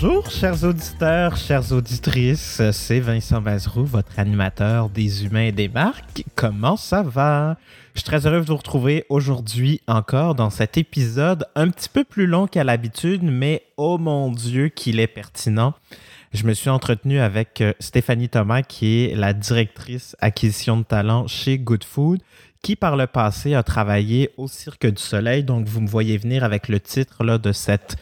Bonjour, chers auditeurs, chères auditrices. C'est Vincent Mazeroux, votre animateur des humains et des marques. Comment ça va? Je suis très heureux de vous retrouver aujourd'hui encore dans cet épisode un petit peu plus long qu'à l'habitude, mais oh mon Dieu qu'il est pertinent. Je me suis entretenu avec euh, Stéphanie Thomas, qui est la directrice acquisition de talent chez Good Food, qui par le passé a travaillé au Cirque du Soleil. Donc, vous me voyez venir avec le titre là, de cette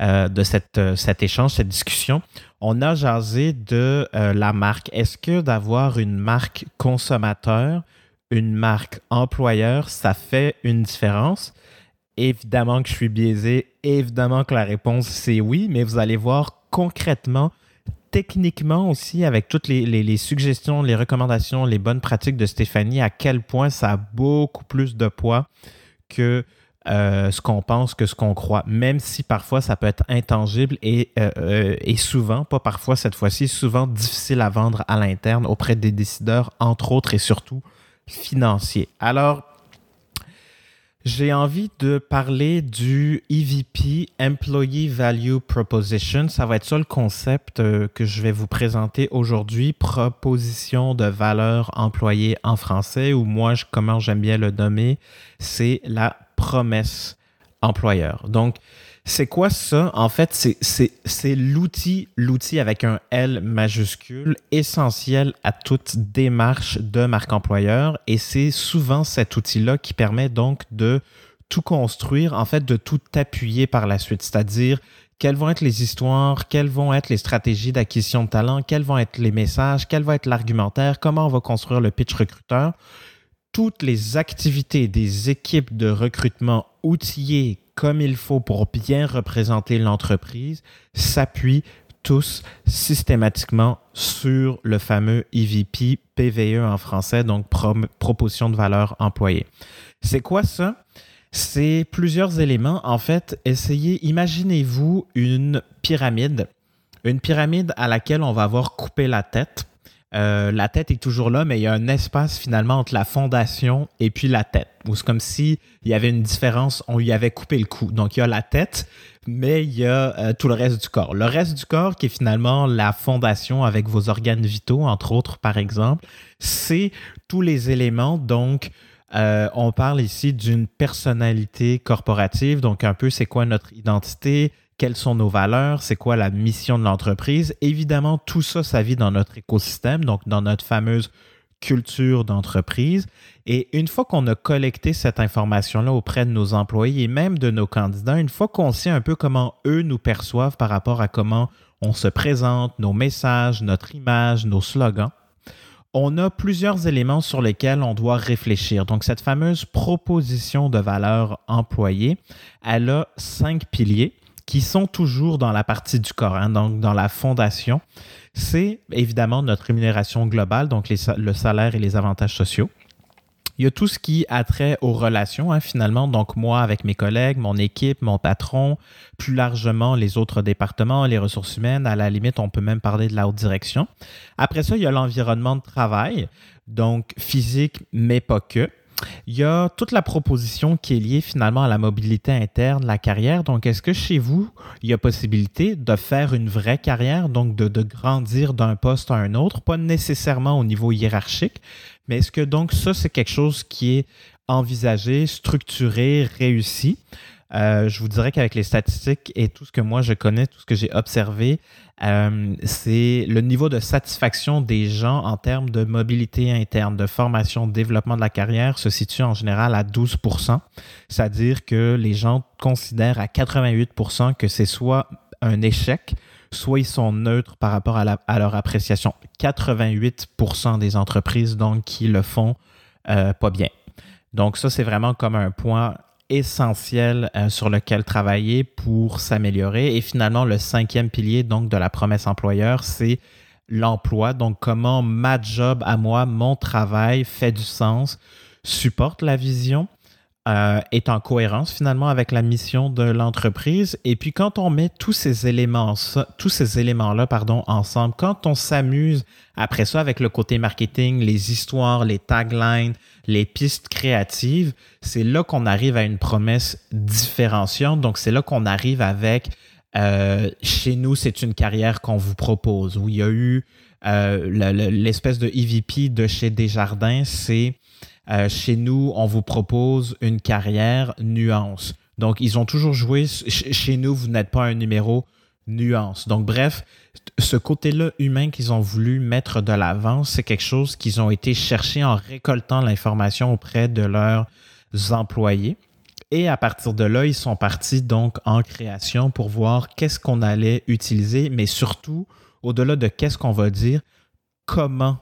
euh, de cette, euh, cet échange, cette discussion, on a jasé de euh, la marque. Est-ce que d'avoir une marque consommateur, une marque employeur, ça fait une différence? Évidemment que je suis biaisé, évidemment que la réponse c'est oui, mais vous allez voir concrètement, techniquement aussi, avec toutes les, suggestions, les recommandations, les bonnes pratiques de Stéphanie, à quel point ça a beaucoup plus de poids que euh, ce qu'on pense que ce qu'on croit, même si parfois ça peut être intangible et, euh, euh, et souvent, pas parfois cette fois-ci, souvent difficile à vendre à l'interne auprès des décideurs, entre autres et surtout financiers. Alors, j'ai envie de parler du EVP, Employee Value Proposition. Ça va être ça le concept que je vais vous présenter aujourd'hui, proposition de valeur employée en français, ou moi, comment j'aime bien le nommer, c'est la promesse employeur. Donc, c'est quoi ça? En fait, c'est l'outil, l'outil avec un L majuscule, essentiel à toute démarche de marque employeur. Et c'est souvent cet outil-là qui permet donc de tout construire, en fait, de tout appuyer par la suite. C'est-à-dire, quelles vont être les histoires, quelles vont être les stratégies d'acquisition de talent, quels vont être les messages, quel va être l'argumentaire, comment on va construire le pitch recruteur toutes les activités des équipes de recrutement outillées comme il faut pour bien représenter l'entreprise s'appuient tous systématiquement sur le fameux EVP PVE en français, donc proposition de valeur employée. C'est quoi ça? C'est plusieurs éléments. En fait, essayez, imaginez-vous une pyramide, une pyramide à laquelle on va avoir coupé la tête euh, la tête est toujours là, mais il y a un espace finalement entre la fondation et puis la tête. C'est comme si il y avait une différence, on lui avait coupé le cou. Donc il y a la tête, mais il y a euh, tout le reste du corps. Le reste du corps, qui est finalement la fondation avec vos organes vitaux, entre autres par exemple, c'est tous les éléments. Donc euh, on parle ici d'une personnalité corporative, donc un peu c'est quoi notre identité, quelles sont nos valeurs, c'est quoi la mission de l'entreprise. Évidemment, tout ça, ça vit dans notre écosystème, donc dans notre fameuse culture d'entreprise. Et une fois qu'on a collecté cette information-là auprès de nos employés et même de nos candidats, une fois qu'on sait un peu comment eux nous perçoivent par rapport à comment on se présente, nos messages, notre image, nos slogans, on a plusieurs éléments sur lesquels on doit réfléchir. Donc, cette fameuse proposition de valeur employée, elle a cinq piliers qui sont toujours dans la partie du corps, donc dans la fondation, c'est évidemment notre rémunération globale, donc le salaire et les avantages sociaux. Il y a tout ce qui a trait aux relations, hein, finalement. Donc, moi avec mes collègues, mon équipe, mon patron, plus largement les autres départements, les ressources humaines. À la limite, on peut même parler de la haute direction. Après ça, il y a l'environnement de travail, donc physique, mais pas que. Il y a toute la proposition qui est liée finalement à la mobilité interne, la carrière. Donc, est-ce que chez vous, il y a possibilité de faire une vraie carrière, donc de, de grandir d'un poste à un autre, pas nécessairement au niveau hiérarchique, mais est-ce que donc ça, c'est quelque chose qui est envisagé, structuré, réussi? Euh, je vous dirais qu'avec les statistiques et tout ce que moi je connais, tout ce que j'ai observé, euh, c'est le niveau de satisfaction des gens en termes de mobilité interne, de formation, de développement de la carrière se situe en général à 12% C'est-à-dire que les gens considèrent à 88% que c'est soit un échec, soit ils sont neutres par rapport à, leur appréciation. 88% des entreprises donc qui le font euh, pas bien. Donc ça, c'est vraiment comme un point essentiel euh, sur lequel travailler pour s'améliorer. Et finalement, le cinquième pilier donc de la promesse employeur, c'est l'emploi. Donc, comment ma job à moi, mon travail fait du sens, supporte la vision, euh, est en cohérence finalement avec la mission de l'entreprise. Et puis quand on met tous ces éléments, tous ces éléments-là, ensemble, quand on s'amuse après ça avec le côté marketing, les histoires, les taglines, les pistes créatives, c'est là qu'on arrive à une promesse différenciante. Donc c'est là qu'on arrive avec chez nous, c'est une carrière qu'on vous propose, où il y a eu l'espèce de EVP de chez Desjardins, c'est chez nous, on vous propose une carrière nuance. Donc, ils ont toujours joué, chez nous, vous n'êtes pas un numéro nuance. Donc, bref, ce côté-là humain qu'ils ont voulu mettre de l'avant, c'est quelque chose qu'ils ont été chercher en récoltant l'information auprès de leurs employés. Et à partir de là, ils sont partis donc en création pour voir qu'est-ce qu'on allait utiliser, mais surtout, au-delà de qu'est-ce qu'on va dire, comment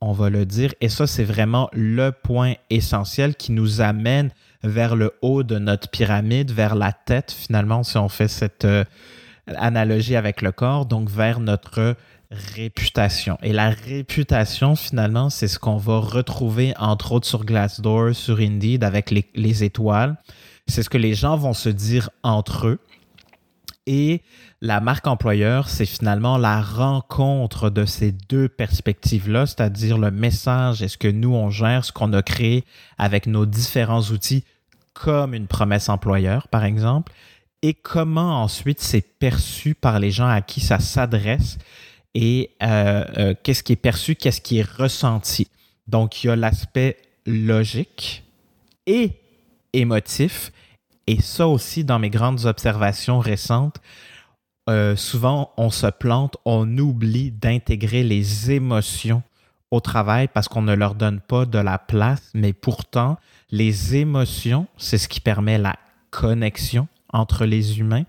on va le dire. Et ça, c'est vraiment le point essentiel qui nous amène vers le haut de notre pyramide, vers la tête, finalement, si on fait cette euh, analogie avec le corps, donc vers notre réputation. Et la réputation, finalement, c'est ce qu'on va retrouver, entre autres, sur Glassdoor, sur Indeed, avec les, les étoiles. C'est ce que les gens vont se dire entre eux. Et la marque employeur, c'est finalement la rencontre de ces deux perspectives-là, c'est-à-dire le message est ce que nous, on gère, ce qu'on a créé avec nos différents outils, comme une promesse employeur, par exemple, et comment ensuite c'est perçu par les gens à qui ça s'adresse et euh, euh, qu'est-ce qui est perçu, qu'est-ce qui est ressenti. Donc, il y a l'aspect logique et émotif et ça aussi, dans mes grandes observations récentes, euh, souvent on se plante, on oublie d'intégrer les émotions au travail parce qu'on ne leur donne pas de la place, mais pourtant, les émotions, c'est ce qui permet la connexion entre les humains.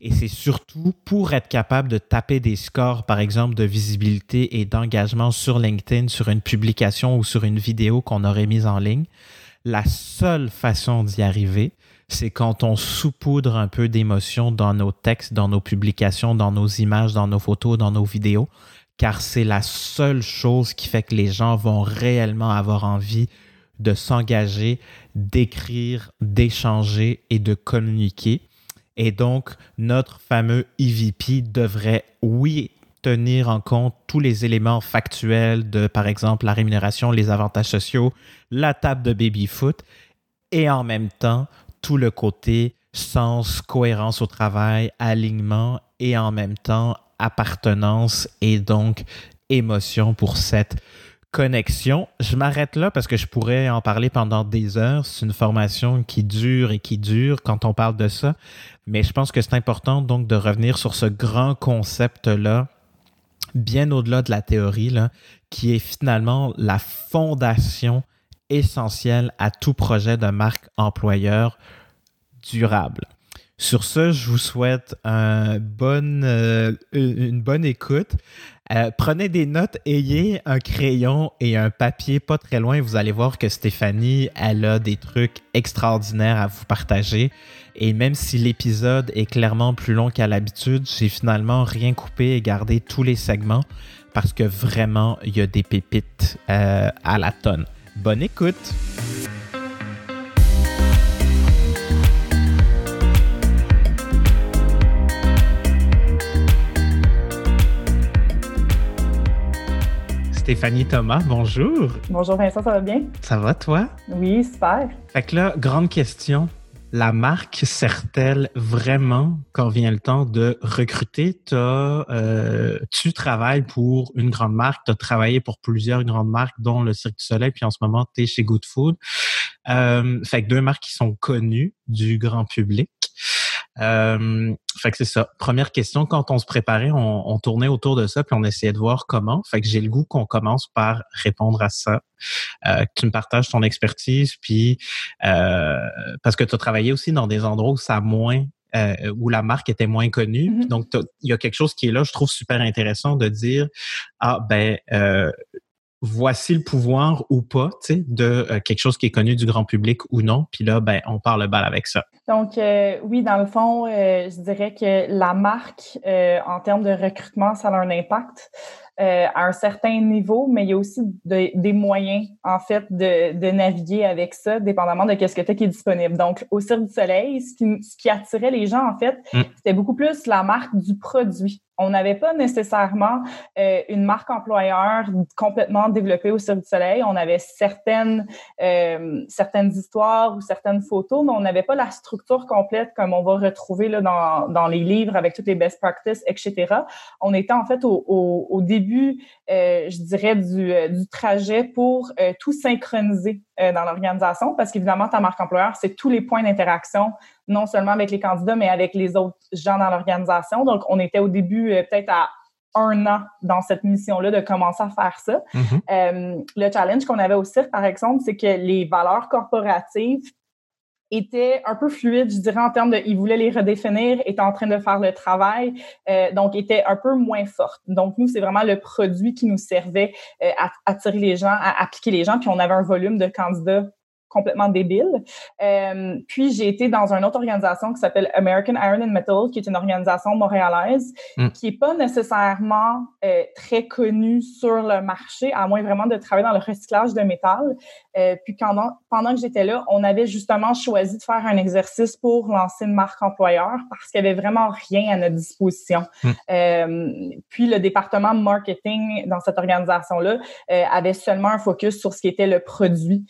Et c'est surtout pour être capable de taper des scores, par exemple, de visibilité et d'engagement sur LinkedIn, sur une publication ou sur une vidéo qu'on aurait mise en ligne. La seule façon d'y arriver, c'est quand on saupoudre un peu d'émotion dans nos textes, dans nos publications, dans nos images, dans nos photos, dans nos vidéos, car c'est la seule chose qui fait que les gens vont réellement avoir envie de s'engager, d'écrire, d'échanger et de communiquer. Et donc, notre fameux EVP devrait, oui, tenir en compte tous les éléments factuels de, par exemple, la rémunération, les avantages sociaux, la table de baby-foot, et en même temps tout le côté sens, cohérence au travail, alignement et en même temps appartenance et donc émotion pour cette connexion. Je m'arrête là parce que je pourrais en parler pendant des heures. C'est une formation qui dure et qui dure quand on parle de ça. Mais je pense que c'est important donc de revenir sur ce grand concept-là, bien au-delà de la théorie, là, qui est finalement la fondation essentiel à tout projet de marque employeur durable. Sur ce, je vous souhaite euh, une bonne écoute. Euh, prenez des notes, ayez un crayon et un papier pas très loin. Vous allez voir que Stéphanie, elle a des trucs extraordinaires à vous partager. Et même si l'épisode est clairement plus long qu'à l'habitude, j'ai finalement rien coupé et gardé tous les segments parce que vraiment, il y a des pépites euh, à la tonne. Bonne écoute! Stéphanie Thomas, bonjour. Bonjour Vincent, ça va bien? Ça va toi? Oui, super. Fait que là, grande question la marque sert-elle vraiment quand vient le temps de recruter? Euh, tu travailles pour une grande marque, tu as travaillé pour plusieurs grandes marques, dont le Cirque du Soleil, puis en ce moment, tu es chez Good Food. Euh, fait que deux marques qui sont connues du grand public. Euh, fait que c'est ça. Première question, quand on se préparait, on, tournait autour de ça, puis on essayait de voir comment. Fait que j'ai le goût qu'on commence par répondre à ça. Euh, que tu me partages ton expertise, puis euh, parce que tu as travaillé aussi dans des endroits où ça moins euh, où la marque était moins connue. Mm-hmm. Donc, il y a quelque chose qui est là, je trouve super intéressant de dire ah ben euh, voici le pouvoir ou pas, tu sais, de euh, quelque chose qui est connu du grand public ou non. Puis là, ben, on parle balle avec ça. Donc, euh, oui, dans le fond, euh, je dirais que la marque, en termes de recrutement, ça a un impact à un certain niveau, mais il y a aussi des moyens, en fait, de, de, naviguer avec ça, dépendamment de ce que tu qui est disponible. Donc, au Cirque du Soleil, ce qui, ce qui attirait les gens, en fait, mm. c'était beaucoup plus la marque du produit On n'avait pas nécessairement euh, une marque employeur complètement développée au Cirque du Soleil. On avait certaines, euh, certaines histoires ou certaines photos, mais on n'avait pas la structure complète comme on va retrouver là, dans, dans les livres avec toutes les best practices, etc. On était en fait au, au, au début, euh, je dirais, du, euh, du trajet pour euh, tout synchroniser dans l'organisation parce qu'évidemment, ta marque employeur, c'est tous les points d'interaction non seulement avec les candidats, mais avec les autres gens dans l'organisation. Donc, on était au début euh, peut-être à un an dans cette mission-là de commencer à faire ça. Mm-hmm. Euh, le challenge qu'on avait au cirque, par exemple, c'est que les valeurs corporatives étaient un peu fluides, je dirais, en termes de, ils voulaient les redéfinir, étaient en train de faire le travail, euh, donc étaient un peu moins fortes. Donc, nous, c'est vraiment le produit qui nous servait à attirer les gens, à appliquer les gens, puis on avait un volume de candidats complètement débile. Euh, puis j'ai été dans une autre organisation qui s'appelle American Iron and Metal, qui est une organisation montréalaise, mm. qui est pas nécessairement euh, très connue sur le marché, à moins vraiment de travailler dans le recyclage de métal. Euh, puis pendant, pendant que j'étais là, on avait justement choisi de faire un exercice pour lancer une marque employeur parce qu'il y avait vraiment rien à notre disposition. Mm. Euh, puis le département marketing dans cette organisation-là avait seulement un focus sur ce qui était le produit.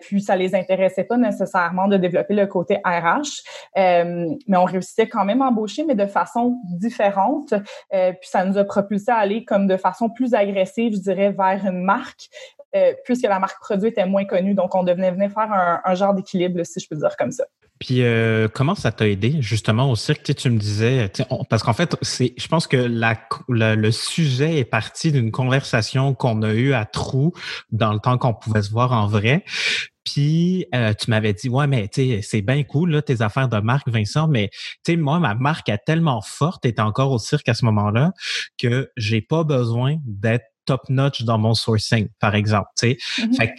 puis ça les les intéressait pas nécessairement de développer le côté RH, euh, mais on réussissait quand même à embaucher, mais de façon différente. Euh, puis ça nous a propulsé à aller comme de façon plus agressive, je dirais, vers une marque, euh, puisque la marque produit était moins connue. Donc, on devenait venir faire un, genre d'équilibre, si je peux dire comme ça. Puis comment ça t'a aidé justement au cirque? Tu, me disais, parce qu'en fait, c'est, je pense que la, le sujet est parti d'une conversation qu'on a eue à Trou dans le temps qu'on pouvait se voir en vrai. Puis euh, tu m'avais dit ouais mais tu c'est bien cool là tes affaires de marque Vincent mais tu sais moi ma marque est tellement forte était encore au cirque à ce moment-là que j'ai pas besoin d'être top notch dans mon sourcing par exemple tu sais mm-hmm. fait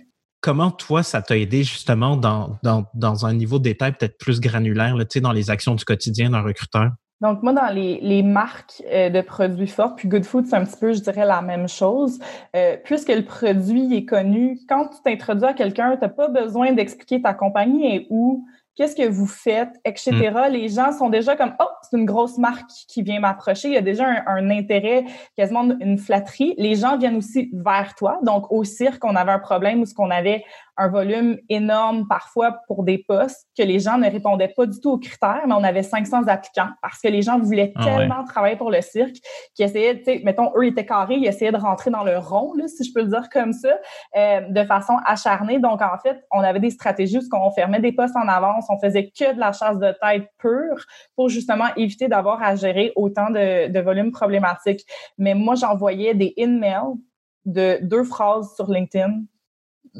comment toi ça t'a aidé justement dans, un niveau de détail peut-être plus granulaire sais dans les actions du quotidien d'un recruteur? Donc, moi, dans les, les marques euh, de produits forts, puis Good Food, c'est un petit peu, je dirais, la même chose. Euh, puisque le produit est connu, quand tu t'introduis à quelqu'un, tu n'as pas besoin d'expliquer ta compagnie et où, qu'est-ce que vous faites, etc. Mm. Les gens sont déjà comme, oh, c'est une grosse marque qui vient m'approcher. Il y a déjà un, un, intérêt, quasiment une flatterie. Les gens viennent aussi vers toi. Donc, au cirque, on avait un problème où ce qu'on avait un volume énorme parfois pour des postes que les gens ne répondaient pas du tout aux critères, mais on avait 500 applicants parce que les gens voulaient ah tellement travailler pour le cirque qu'ils essayaient, tu sais, mettons, eux étaient carrés, ils essayaient de rentrer dans le rond, là, si je peux le dire comme ça, euh, de façon acharnée. Donc, en fait, on avait des stratégies où on fermait des postes en avance, on faisait que de la chasse de tête pure pour justement éviter d'avoir à gérer autant de, de volumes problématiques. Mais moi, j'envoyais des in-mails de deux phrases sur LinkedIn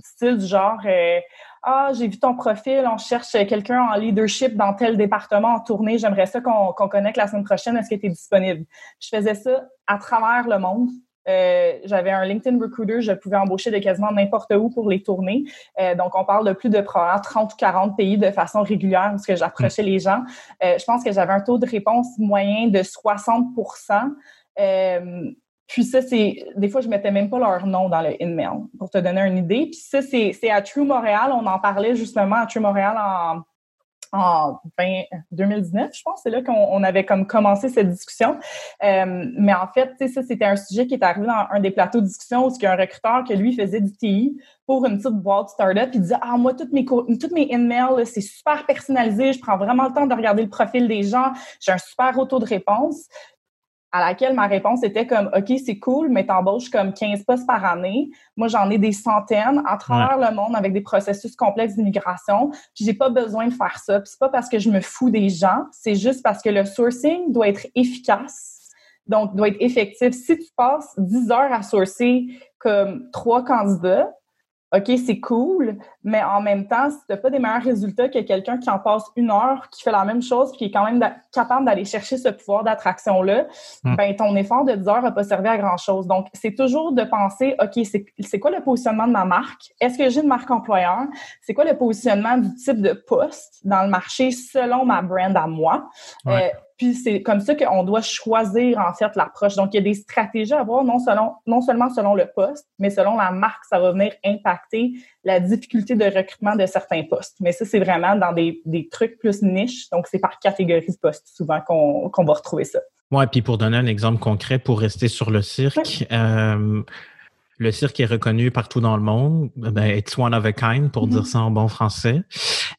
style du genre euh, Ah, j'ai vu ton profil, on cherche quelqu'un en leadership dans tel département en tournée, j'aimerais ça qu'on connecte la semaine prochaine, est-ce que tu es disponible? Je faisais ça à travers le monde. Euh, j'avais un LinkedIn Recruiter, je pouvais embaucher de quasiment n'importe où pour les tournées. Euh, donc, on parle de plus de probablement 30 ou 40 pays de façon régulière parce que j'approchais les gens. je pense que j'avais un taux de réponse moyen de 60 puis ça, c'est des fois, je mettais même pas leur nom dans le email pour te donner une idée. Puis ça, c'est à True Montréal. On en parlait justement à True Montréal en, en 2019, je pense. C'est là qu'on avait comme commencé cette discussion. Euh, mais en fait, ça, c'était un sujet qui est arrivé dans un des plateaux de discussion où il y a un recruteur que lui faisait du TI pour une petite boîte startup. Il disait, ah, moi, toutes mes, toutes mes emails, c'est super personnalisé. Je prends vraiment le temps de regarder le profil des gens. J'ai un super auto de réponse à laquelle ma réponse était comme OK, c'est cool, mais t'embauches comme 15 postes par année. Moi, j'en ai des centaines à travers le monde avec des processus complexes d'immigration. Puis j'ai pas besoin de faire ça. Puis c'est pas parce que je me fous des gens, c'est juste parce que le sourcing doit être efficace. Donc, doit être effectif. Si tu passes 10 heures à sourcer comme trois candidats, OK, c'est cool, mais en même temps, si tu n'as pas des meilleurs résultats que quelqu'un qui en passe une heure, qui fait la même chose, puis qui est quand même capable d'aller chercher ce pouvoir d'attraction-là, hmm. ben ton effort de 10 heures n'a pas servi à grand-chose. Donc, c'est toujours de penser, OK, c'est quoi le positionnement de ma marque? Est-ce que j'ai une marque employeur? C'est quoi le positionnement du type de poste dans le marché selon ma brand à moi? Euh, puis c'est comme ça qu'on doit choisir en fait l'approche. Donc il y a des stratégies à avoir non selon non seulement selon le poste, mais selon la marque, ça va venir impacter la difficulté de recrutement de certains postes. Mais ça c'est vraiment dans des, des trucs plus niches. Donc c'est par catégorie de poste souvent qu'on va retrouver ça. Oui, puis pour donner un exemple concret, pour rester sur le cirque, euh, le cirque est reconnu partout dans le monde. Ben, it's one of a kind, pour dire mm-hmm. ça en bon français.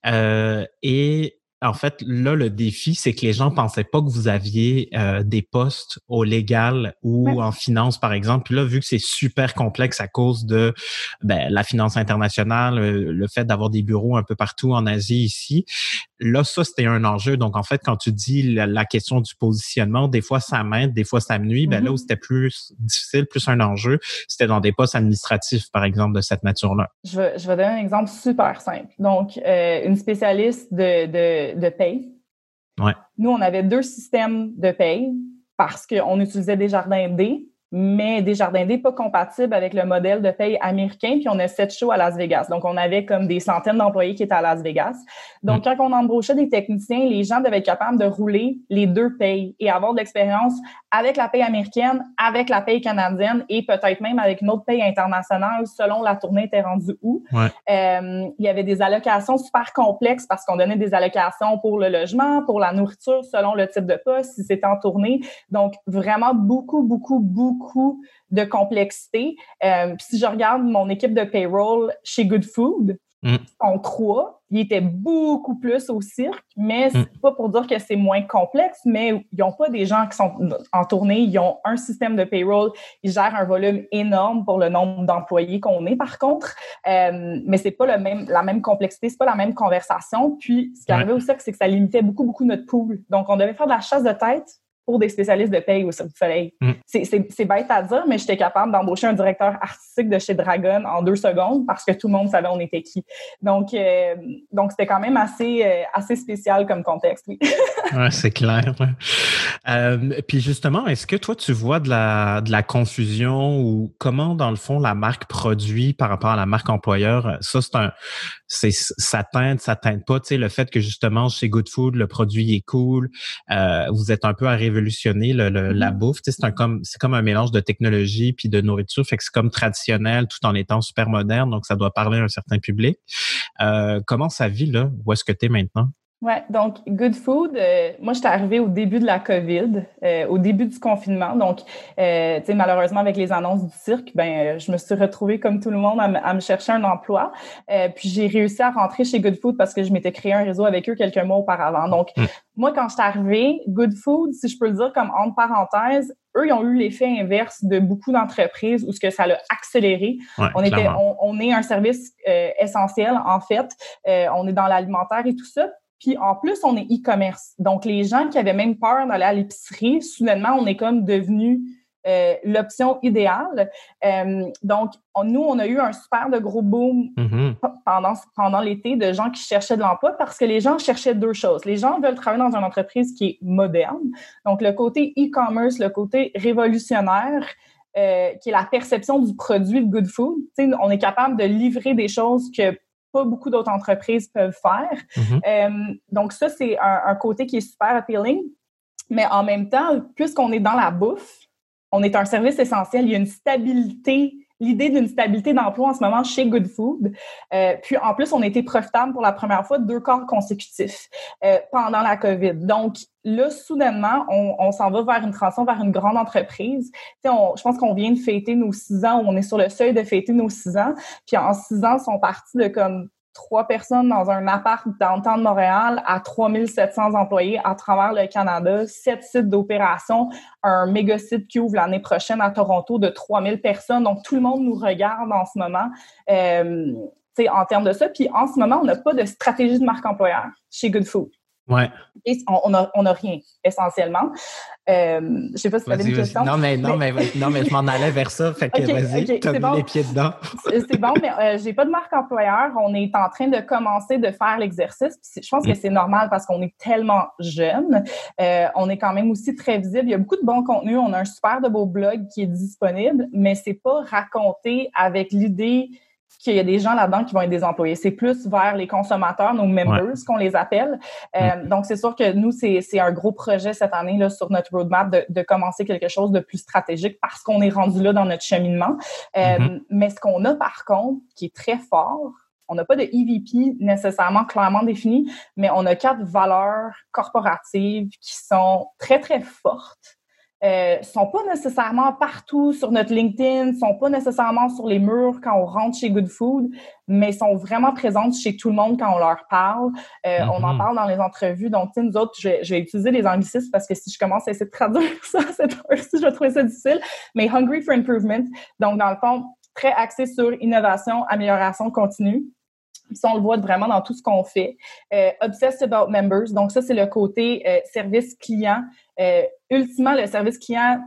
Euh, et en fait, là, le défi, c'est que les gens pensaient pas que vous aviez euh, des postes au légal ou en finance, par exemple. Puis là, vu que c'est super complexe à cause de ben, la finance internationale, euh, le fait d'avoir des bureaux un peu partout en Asie ici, là, ça, c'était un enjeu. Donc, en fait, quand tu dis la, question du positionnement, des fois, ça m'aide, des fois, ça me nuit. Ben là où mm-hmm. c'était plus difficile, plus un enjeu, c'était dans des postes administratifs, par exemple, de cette nature-là. Je vais, je vais donner un exemple super simple. Donc, euh, une spécialiste de, de de, paye. Nous, on avait deux systèmes de paye parce qu'on utilisait des jardins D mais des jardins D pas compatibles avec le modèle de paye américain. Puis on a sept shows à Las Vegas. Donc, on avait comme des centaines d'employés qui étaient à Las Vegas. Donc, mm. quand on embauchait des techniciens, les gens devaient être capables de rouler les deux payes et avoir de l'expérience avec la paye américaine, avec la paye canadienne et peut-être même avec une autre paye internationale selon la tournée était rendue où. Euh, il y avait des allocations super complexes parce qu'on donnait des allocations pour le logement, pour la nourriture selon le type de poste, si c'était en tournée. Donc, vraiment beaucoup, beaucoup, beaucoup beaucoup de complexité. Euh, si je regarde mon équipe de payroll chez Good Food, mm. en trois, ils étaient beaucoup plus au cirque, mais c'est mm. pas pour dire que c'est moins complexe, mais ils n'ont pas des gens qui sont en tournée, ils ont un système de payroll, ils gèrent un volume énorme pour le nombre d'employés qu'on est par contre, euh, mais c'est pas le même, la même complexité, c'est pas la même conversation. Puis ce qui arrivait au cirque, c'est que ça limitait beaucoup, beaucoup notre pool. Donc on devait faire de la chasse de tête pour des spécialistes de paye au Cirque du Soleil. Mm. C'est bête à dire, mais j'étais capable d'embaucher un directeur artistique de chez Dragon en deux secondes parce que tout le monde savait on était qui. Donc, euh, donc c'était quand même assez, euh, assez spécial comme contexte, oui. ouais, c'est clair. Euh, puis justement, est-ce que toi, tu vois de la, de la confusion ou comment, dans le fond, la marque produit par rapport à la marque employeur? Ça, c'est un, c'est, ça teinte, ça teinte pas. Tu sais, le fait que justement, chez Good Food, le produit est cool, vous êtes un peu à révolutionner le, la mm-hmm. bouffe. c'est un comme c'est comme un mélange de technologie puis de nourriture, fait que c'est comme traditionnel tout en étant super moderne, donc ça doit parler à un certain public. Euh, comment ça vit là? Où est-ce que tu es maintenant? Oui, donc Good Food, euh, moi, j'étais arrivée au début de la COVID, euh, au début du confinement. Donc, euh, tu sais, malheureusement, avec les annonces du cirque, ben, je me suis retrouvée comme tout le monde à, me chercher un emploi. puis, j'ai réussi à rentrer chez Good Food parce que je m'étais créé un réseau avec eux quelques mois auparavant. Donc, mm. moi, quand j'étais arrivée, Good Food, si je peux le dire comme entre parenthèses, eux, ils ont eu l'effet inverse de beaucoup d'entreprises où ce que ça l'a accéléré. on était, on, on, est un service essentiel en fait. on est dans l'alimentaire et tout ça. Puis en plus, on est e-commerce. Donc, les gens qui avaient même peur d'aller à l'épicerie, soudainement, on est comme devenu euh, l'option idéale. Euh, donc, nous, on a eu un super de gros boom mm-hmm. pendant, pendant l'été de gens qui cherchaient de l'emploi parce que les gens cherchaient deux choses. Les gens veulent travailler dans une entreprise qui est moderne. Donc, le côté e-commerce, le côté révolutionnaire, euh, qui est la perception du produit de Good Food. on est capable de livrer des choses que pas beaucoup d'autres entreprises peuvent faire. Mm-hmm. Euh, donc ça, c'est un, côté qui est super appealing. Mais en même temps, puisqu'on est dans la bouffe, on est un service essentiel, il y a une stabilité l'idée d'une stabilité d'emploi en ce moment chez Good Food. Euh, puis en plus, on a été profitable pour la première fois de deux corps consécutifs euh, pendant la COVID. Donc là, soudainement, on, s'en va vers une transition vers une grande entreprise. On, je pense qu'on vient de fêter nos six ans, on est sur le seuil de fêter nos six ans. Puis en six ans, ils sont partis de comme trois personnes dans un appart temps de Montréal à 3700 employés à travers le Canada, sept sites d'opération, un méga site qui ouvre l'année prochaine à Toronto de 3000 personnes. Donc, tout le monde nous regarde en ce moment. Euh, en termes de ça. Puis en ce moment, on n'a pas de stratégie de marque employeur chez Good Food. Ouais. on n'a on a rien, essentiellement. Euh, je sais pas si tu avais une question. Non, mais, non, mais... non, mais je m'en allais vers ça. Fait que vas-y, tu as mis les pieds dedans. c'est bon, mais euh, j'ai pas de marque employeur. On est en train de commencer de faire l'exercice. Je pense que mm. c'est normal parce qu'on est tellement jeune. Euh, on est quand même aussi très visible. Il y a beaucoup de bons contenus. On a un super de beau blog qui est disponible, mais c'est pas raconté avec l'idée qu'il y a des gens là-dedans qui vont être des employés. C'est plus vers les consommateurs, nos members qu'on les appelle. Euh, donc, c'est sûr que nous, c'est un gros projet cette année là, sur notre roadmap de, de commencer quelque chose de plus stratégique parce qu'on est rendu là dans notre cheminement. Euh, mm-hmm. Mais ce qu'on a par contre, qui est très fort, on n'a pas de EVP nécessairement clairement défini, mais on a quatre valeurs corporatives qui sont très, très fortes euh, sont pas nécessairement partout sur notre LinkedIn, sont pas nécessairement sur les murs quand on rentre chez Good Food, mais sont vraiment présentes chez tout le monde quand on leur parle. Euh, on en mm-hmm. parle dans les entrevues. Donc, nous autres, je vais, je vais, utiliser les anglicismes parce que si je commence à essayer de traduire ça cette heure-ci, je vais trouver ça difficile. Mais Hungry for Improvement. Donc, dans le fond, très axé sur innovation, amélioration continue. Ça, on le voit vraiment dans tout ce qu'on fait. Euh, obsessed about members. Donc, ça, c'est le côté euh, service client. Euh, ultimement, le service client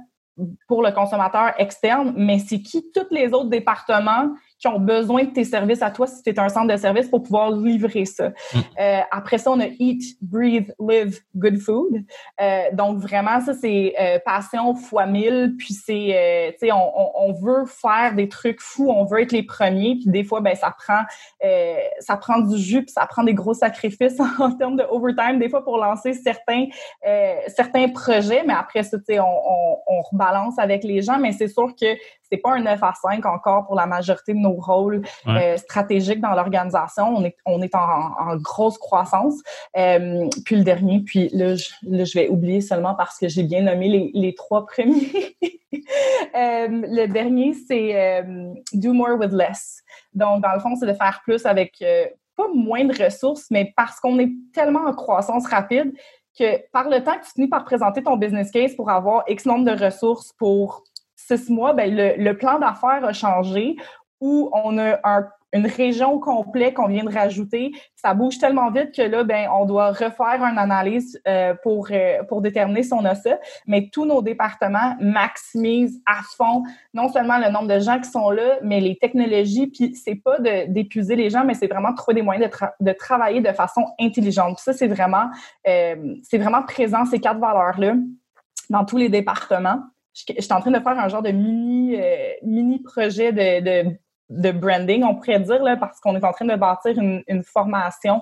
pour le consommateur externe, mais c'est qui? Tous les autres départements qui ont besoin de tes services à toi si tu es un centre de service pour pouvoir livrer ça. Mm. Euh, après ça, on a Eat, Breathe, Live Good Food. Euh, donc vraiment, ça, c'est euh, passion fois mille. Puis c'est, euh, tu sais, on, on, on, veut faire des trucs fous, on veut être les premiers. Puis des fois, ben ça prend, euh, ça prend du jus, puis ça prend des gros sacrifices en termes de overtime, des fois pour lancer certains, certains projets. Mais après ça, tu sais, on, on, on rebalance avec les gens. Mais c'est sûr que c'est pas un 9 à 5 encore pour la majorité de nos rôles euh, stratégiques dans l'organisation. On est, on est en, grosse croissance. Euh, puis le dernier, puis là je, je, vais oublier seulement parce que j'ai bien nommé les, les trois premiers. euh, le dernier, c'est euh, do more with less. Donc, dans le fond, c'est de faire plus avec pas moins de ressources, mais parce qu'on est tellement en croissance rapide que par le temps que tu finis par présenter ton business case pour avoir X nombre de ressources pour six mois, ben, le, plan d'affaires a changé où on a une région complète qu'on vient de rajouter. Ça bouge tellement vite que là, ben, on doit refaire une analyse euh, pour, euh, pour déterminer si on a ça. Mais tous nos départements maximisent à fond non seulement le nombre de gens qui sont là, mais les technologies. Puis c'est pas d'épuiser les gens, mais c'est vraiment de trouver des moyens de, de travailler de façon intelligente. Ça, c'est vraiment, euh, c'est vraiment présent, ces quatre valeurs-là, dans tous les départements je, suis en train de faire un genre de mini, euh, mini projet de, de, branding, on pourrait dire, là, parce qu'on est en train de bâtir une, une formation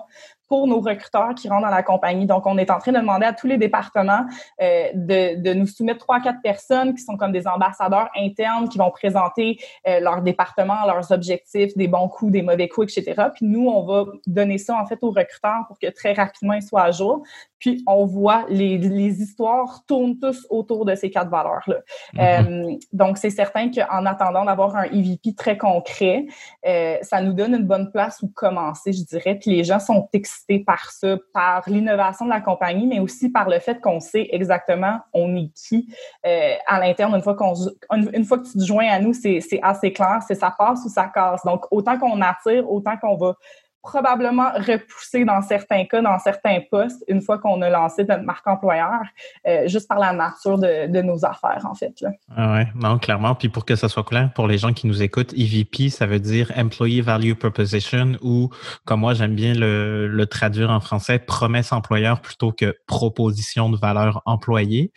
pour nos recruteurs qui rentrent dans la compagnie. Donc, on est en train de demander à tous les départements euh, de, de, nous soumettre trois, quatre personnes qui sont comme des ambassadeurs internes qui vont présenter euh, leur département, leurs objectifs, des bons coups, des mauvais coups, etc. Puis nous, on va donner ça en fait aux recruteurs pour que très rapidement ils soient à jour. Puis on voit les, les histoires tournent tous autour de ces quatre valeurs-là. Mm-hmm. euh, donc, c'est certain qu'en attendant d'avoir un EVP très concret, euh, ça nous donne une bonne place où commencer, je dirais. Puis les gens sont excités par ça, par l'innovation de la compagnie, mais aussi par le fait qu'on sait exactement on est qui euh, à l'interne. Une fois qu'on une, fois que tu te joins à nous, c'est assez clair, c'est ça passe ou ça casse. Donc autant qu'on attire, autant qu'on va probablement repoussé dans certains cas, dans certains postes, une fois qu'on a lancé notre marque employeur, euh, juste par la nature de, de, nos affaires, en fait. Là. Ah ouais, non, clairement. Puis pour que ça soit clair, pour les gens qui nous écoutent, EVP, ça veut dire Employee Value Proposition ou, comme moi, j'aime bien le, le traduire en français, promesse employeur plutôt que proposition de valeur employée.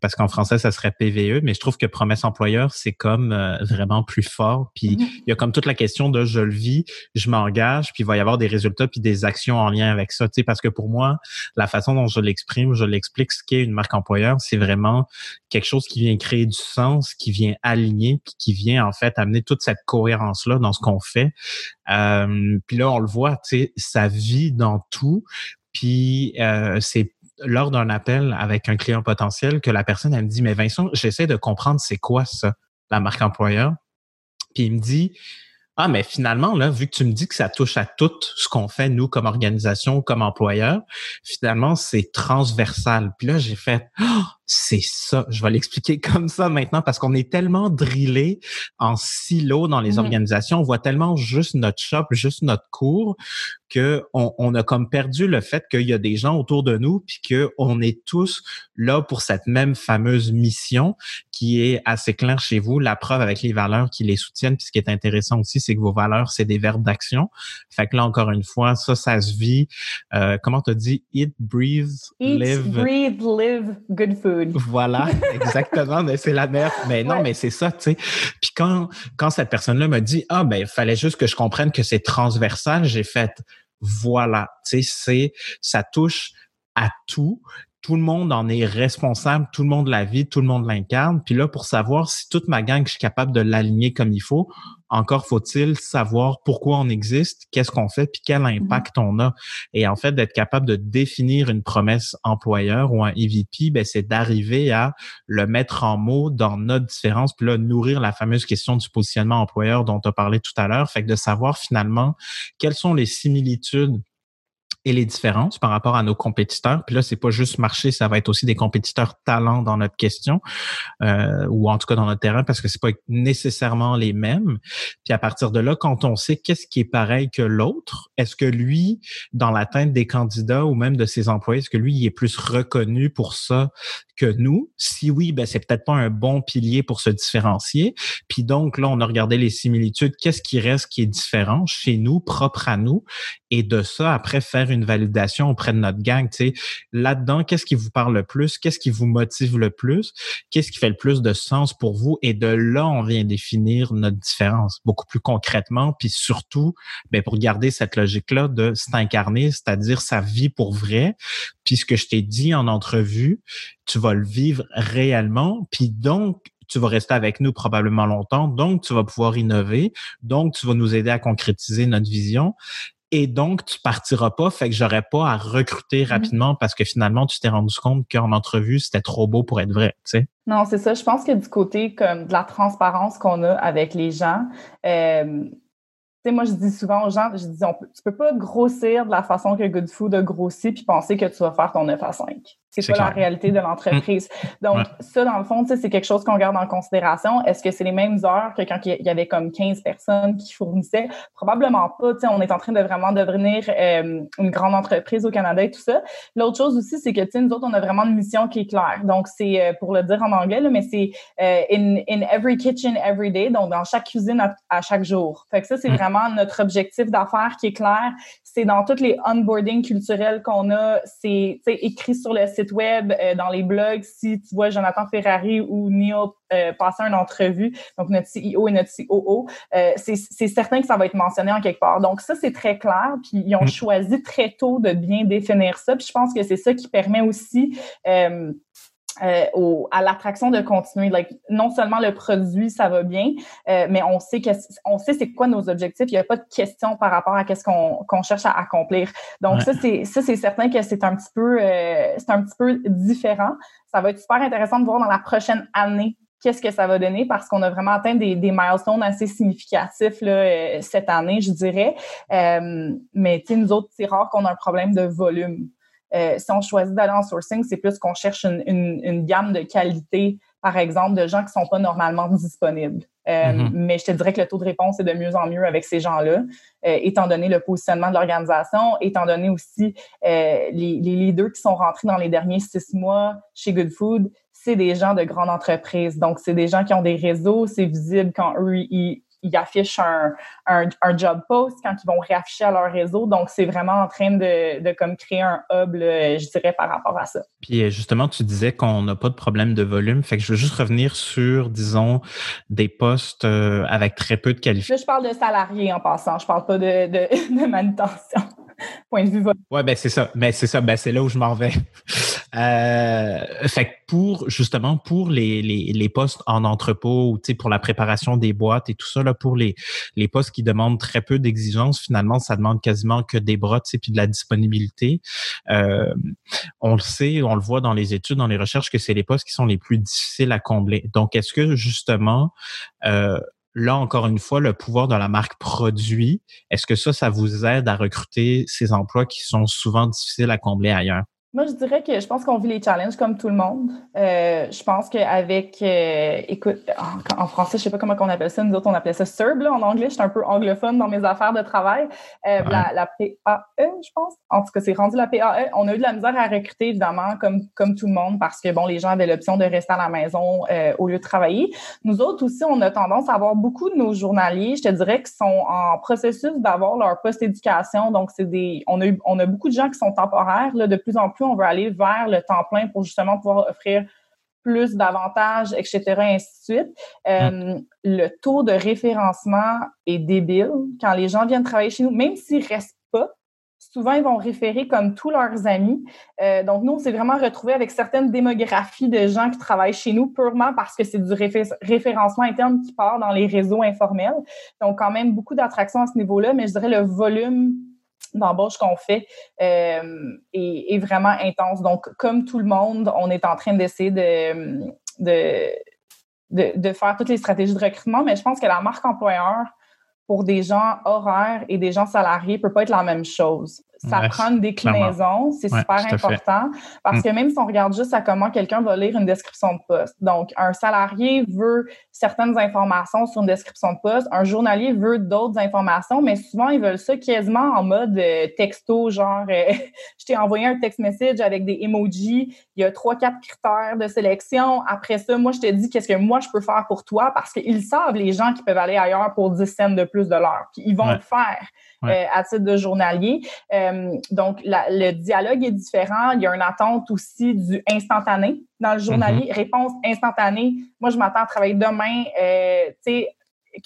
Parce qu'en français, ça serait PVE, mais je trouve que promesse employeur, c'est comme euh, vraiment plus fort. Puis mm-hmm. il y a comme toute la question de je le vis, je m'engage, puis va avoir des résultats puis des actions en lien avec ça. Tu sais, parce que pour moi, la façon dont je l'exprime, je l'explique ce qu'est une marque employeur, c'est vraiment quelque chose qui vient créer du sens, qui vient aligner, puis qui vient en fait amener toute cette cohérence-là dans ce qu'on fait. Euh, puis là, on le voit, tu sais, ça vit dans tout. Puis euh, c'est lors d'un appel avec un client potentiel que la personne elle me dit mais Vincent j'essaie de comprendre c'est quoi ça la marque employeur puis il me dit ah, mais finalement, là, vu que tu me dis que ça touche à tout ce qu'on fait, nous, comme organisation, comme employeur, finalement, c'est transversal. Puis là, j'ai fait, oh, c'est ça. Je vais l'expliquer comme ça maintenant parce qu'on est tellement drillé en silo dans les mmh organisations. On voit tellement juste notre shop, juste notre cours que on, on, a comme perdu le fait qu'il y a des gens autour de nous puis que on est tous là pour cette même fameuse mission qui est assez claire chez vous. La preuve avec les valeurs qui les soutiennent. Puis ce qui est intéressant aussi, c'est que vos valeurs, c'est des verbes d'action. Fait que là, encore une fois, ça, ça se vit. Euh, comment tu dit? Eat, breathe, live. breathe, live, good food. Voilà, exactement. mais c'est la meilleure. Mais non, mais c'est ça, tu sais. Puis quand, quand cette personne-là m'a dit, ah, ben, il fallait juste que je comprenne que c'est transversal, j'ai fait, voilà, tu sais, c'est, ça touche à tout. Tout le monde en est responsable, tout le monde la vit, tout le monde l'incarne. Puis là, pour savoir si toute ma gang, je suis capable de l'aligner comme il faut, Encore faut-il savoir pourquoi on existe, qu'est-ce qu'on fait, puis quel mm-hmm. impact on a. Et en fait, d'être capable de définir une promesse employeur ou un EVP, ben, c'est d'arriver à le mettre en mots dans notre différence, puis là, nourrir la fameuse question du positionnement employeur dont as parlé tout à l'heure. Fait que de savoir finalement quelles sont les similitudes et les différences par rapport à nos compétiteurs. Puis là, c'est pas juste marché, ça va être aussi des compétiteurs talents dans notre question, euh, ou en tout cas dans notre terrain, parce que c'est pas nécessairement les mêmes. Puis à partir de là, quand on sait qu'est-ce qui est pareil que l'autre, est-ce que lui, dans l'atteinte des candidats ou même de ses employés, est-ce que lui, il est plus reconnu pour ça que nous? Si oui, ben c'est peut-être pas un bon pilier pour se différencier. Puis donc là, on a regardé les similitudes. Qu'est-ce qui reste qui est différent chez nous, propre à nous, et de ça après faire une validation auprès de notre gang. Là-dedans, qu'est-ce qui vous parle le plus? Qu'est-ce qui vous motive le plus? Qu'est-ce qui fait le plus de sens pour vous? Et de là, on vient définir notre différence beaucoup plus concrètement. Puis surtout, ben, pour garder cette logique-là de s'incarner, c'est-à-dire sa vie pour vrai. Puis ce que je t'ai dit en entrevue, tu vas le vivre réellement. Puis donc, tu vas rester avec nous probablement longtemps, donc tu vas pouvoir innover, donc tu vas nous aider à concrétiser notre vision et donc tu partiras pas, fait que j'aurais pas à recruter mm-hmm. rapidement parce que finalement tu t'es rendu compte qu'en entrevue c'était trop beau pour être vrai, tu sais. Non, c'est ça. Je pense que du côté comme de la transparence qu'on a avec les gens, euh, sais, moi, je dis souvent aux gens, je dis, on peut, tu peux pas grossir de la façon que Good Food a grossi puis penser que tu vas faire ton 9 à 5. C'est pas la réalité de l'entreprise. Mm. Donc, ça, dans le fond, c'est quelque chose qu'on garde en considération. Est-ce que c'est les mêmes heures que quand il y avait comme 15 personnes qui fournissaient? Probablement pas. Tu sais, on est en train de vraiment devenir euh, une grande entreprise au Canada et tout ça. L'autre chose aussi, c'est que, tu sais, nous autres, on a vraiment une mission qui est claire. Donc, c'est, euh, pour le dire en anglais, là, mais c'est euh, in, in every kitchen, every day. Donc, dans chaque cuisine à, chaque jour. Fait que ça, c'est mm. vraiment notre objectif d'affaires qui est clair. C'est dans toutes les onboarding culturels qu'on a. C'est écrit sur le site web, euh, dans les blogs. Si tu vois Jonathan Ferrari ou Neil euh, passer une entrevue, donc notre CEO et notre COO, euh, c'est certain que ça va être mentionné en quelque part. Donc ça, c'est très clair. Puis ils ont mm. choisi très tôt de bien définir ça. Puis je pense que c'est ça qui permet aussi euh, au, à l'attraction de continuer. Like, non seulement le produit, ça va bien, euh, mais on sait que on sait c'est quoi nos objectifs. Il n'y a pas de question par rapport à qu'est-ce qu'on qu'on cherche à accomplir. Donc ça c'est ça c'est certain que c'est un petit peu euh, c'est un petit peu différent. Ça va être super intéressant de voir dans la prochaine année qu'est-ce que ça va donner parce qu'on a vraiment atteint des, des milestones assez significatifs là, euh, cette année, je dirais. Euh, mais nous autres, c'est rare qu'on a un problème de volume. Euh, si on choisit d'aller en sourcing, c'est plus qu'on cherche une, une, une, gamme de qualité, par exemple, de gens qui sont pas normalement disponibles. Euh, mm-hmm. Mais je te dirais que le taux de réponse est de mieux en mieux avec ces gens-là, euh, étant donné le positionnement de l'organisation, étant donné aussi les, les leaders qui sont rentrés dans les derniers six mois chez Good Food, c'est des gens de grande entreprise. Donc, c'est des gens qui ont des réseaux, c'est visible quand eux, ils, ils affichent un, un, job post, quand ils vont réafficher à leur réseau. Donc, c'est vraiment en train de, de comme créer un hub, je dirais, par rapport à ça. Puis euh, justement, tu disais qu'on n'a pas de problème de volume. Fait que je veux juste revenir sur, disons, des postes euh, avec très peu de qualifications. Là, je parle de salariés en passant. Je parle pas de, de, de manutention. Point de vue volume. Ouais, ben c'est ça. Mais ben, c'est ça. Ben c'est là où je m'en vais. Euh, fait que pour justement pour les, les, postes en entrepôt ou pour la préparation des boîtes et tout ça là, pour les les postes qui demandent très peu d'exigences, finalement ça demande quasiment que des bras, et puis de la disponibilité. Euh, on le sait, on le voit dans les études, dans les recherches que c'est les postes qui sont les plus difficiles à combler. Donc est-ce que justement euh, là, encore une fois, le pouvoir de la marque produit, est-ce que ça, ça vous aide à recruter ces emplois qui sont souvent difficiles à combler ailleurs? Moi, je dirais que je pense qu'on vit les challenges comme tout le monde. Euh, je pense qu'avec, euh, écoute, en, français, je sais pas comment on appelle ça. Nous autres, on appelait ça là, en anglais. Je suis un peu anglophone dans mes affaires de travail. Euh, la, la, PAE, je pense. En tout cas, c'est rendu la PAE. On a eu de la misère à recruter, évidemment, comme, comme tout le monde, parce que, bon, les gens avaient l'option de rester à la maison au lieu de travailler. Nous autres aussi, on a tendance à avoir beaucoup de nos journaliers, je te dirais, qui sont en processus d'avoir leur post-éducation. Donc, c'est des, on a eu, on a beaucoup de gens qui sont temporaires, là, de plus en plus on veut aller vers le temps plein pour justement pouvoir offrir plus d'avantages, etc., et ainsi de suite. Euh, mm. Le taux de référencement est débile. Quand les gens viennent travailler chez nous, même s'ils restent pas, souvent, ils vont référer comme tous leurs amis. Euh, donc, nous, on s'est vraiment retrouvés avec certaines démographies de gens qui travaillent chez nous purement parce que c'est du référencement interne qui part dans les réseaux informels. Donc, quand même, beaucoup d'attractions à ce niveau-là, mais je dirais le volume d'embauche qu'on fait euh, est, vraiment intense. Donc, comme tout le monde, on est en train d'essayer de, de, de, de faire toutes les stratégies de recrutement, mais je pense que la marque employeur pour des gens horaires et des gens salariés peut pas être la même chose ça prend une déclinaison, c'est super important parce mm. que même si on regarde juste à comment quelqu'un va lire une description de poste, donc un salarié veut certaines informations sur une description de poste, un journalier veut d'autres informations, mais souvent ils veulent ça quasiment en mode euh, texto, genre euh, je t'ai envoyé un text message avec des emojis, il y a trois quatre critères de sélection. Après ça, moi je te dis qu'est-ce que moi je peux faire pour toi parce qu'ils savent les gens qui peuvent aller ailleurs pour 10 cents de plus de l'heure, puis ils vont le faire. Euh, à titre de journalier. Euh, donc, le dialogue est différent. Il y a une attente aussi du instantané dans le journalier. Mm-hmm. Réponse instantanée. Moi, je m'attends à travailler demain. Euh, tu sais,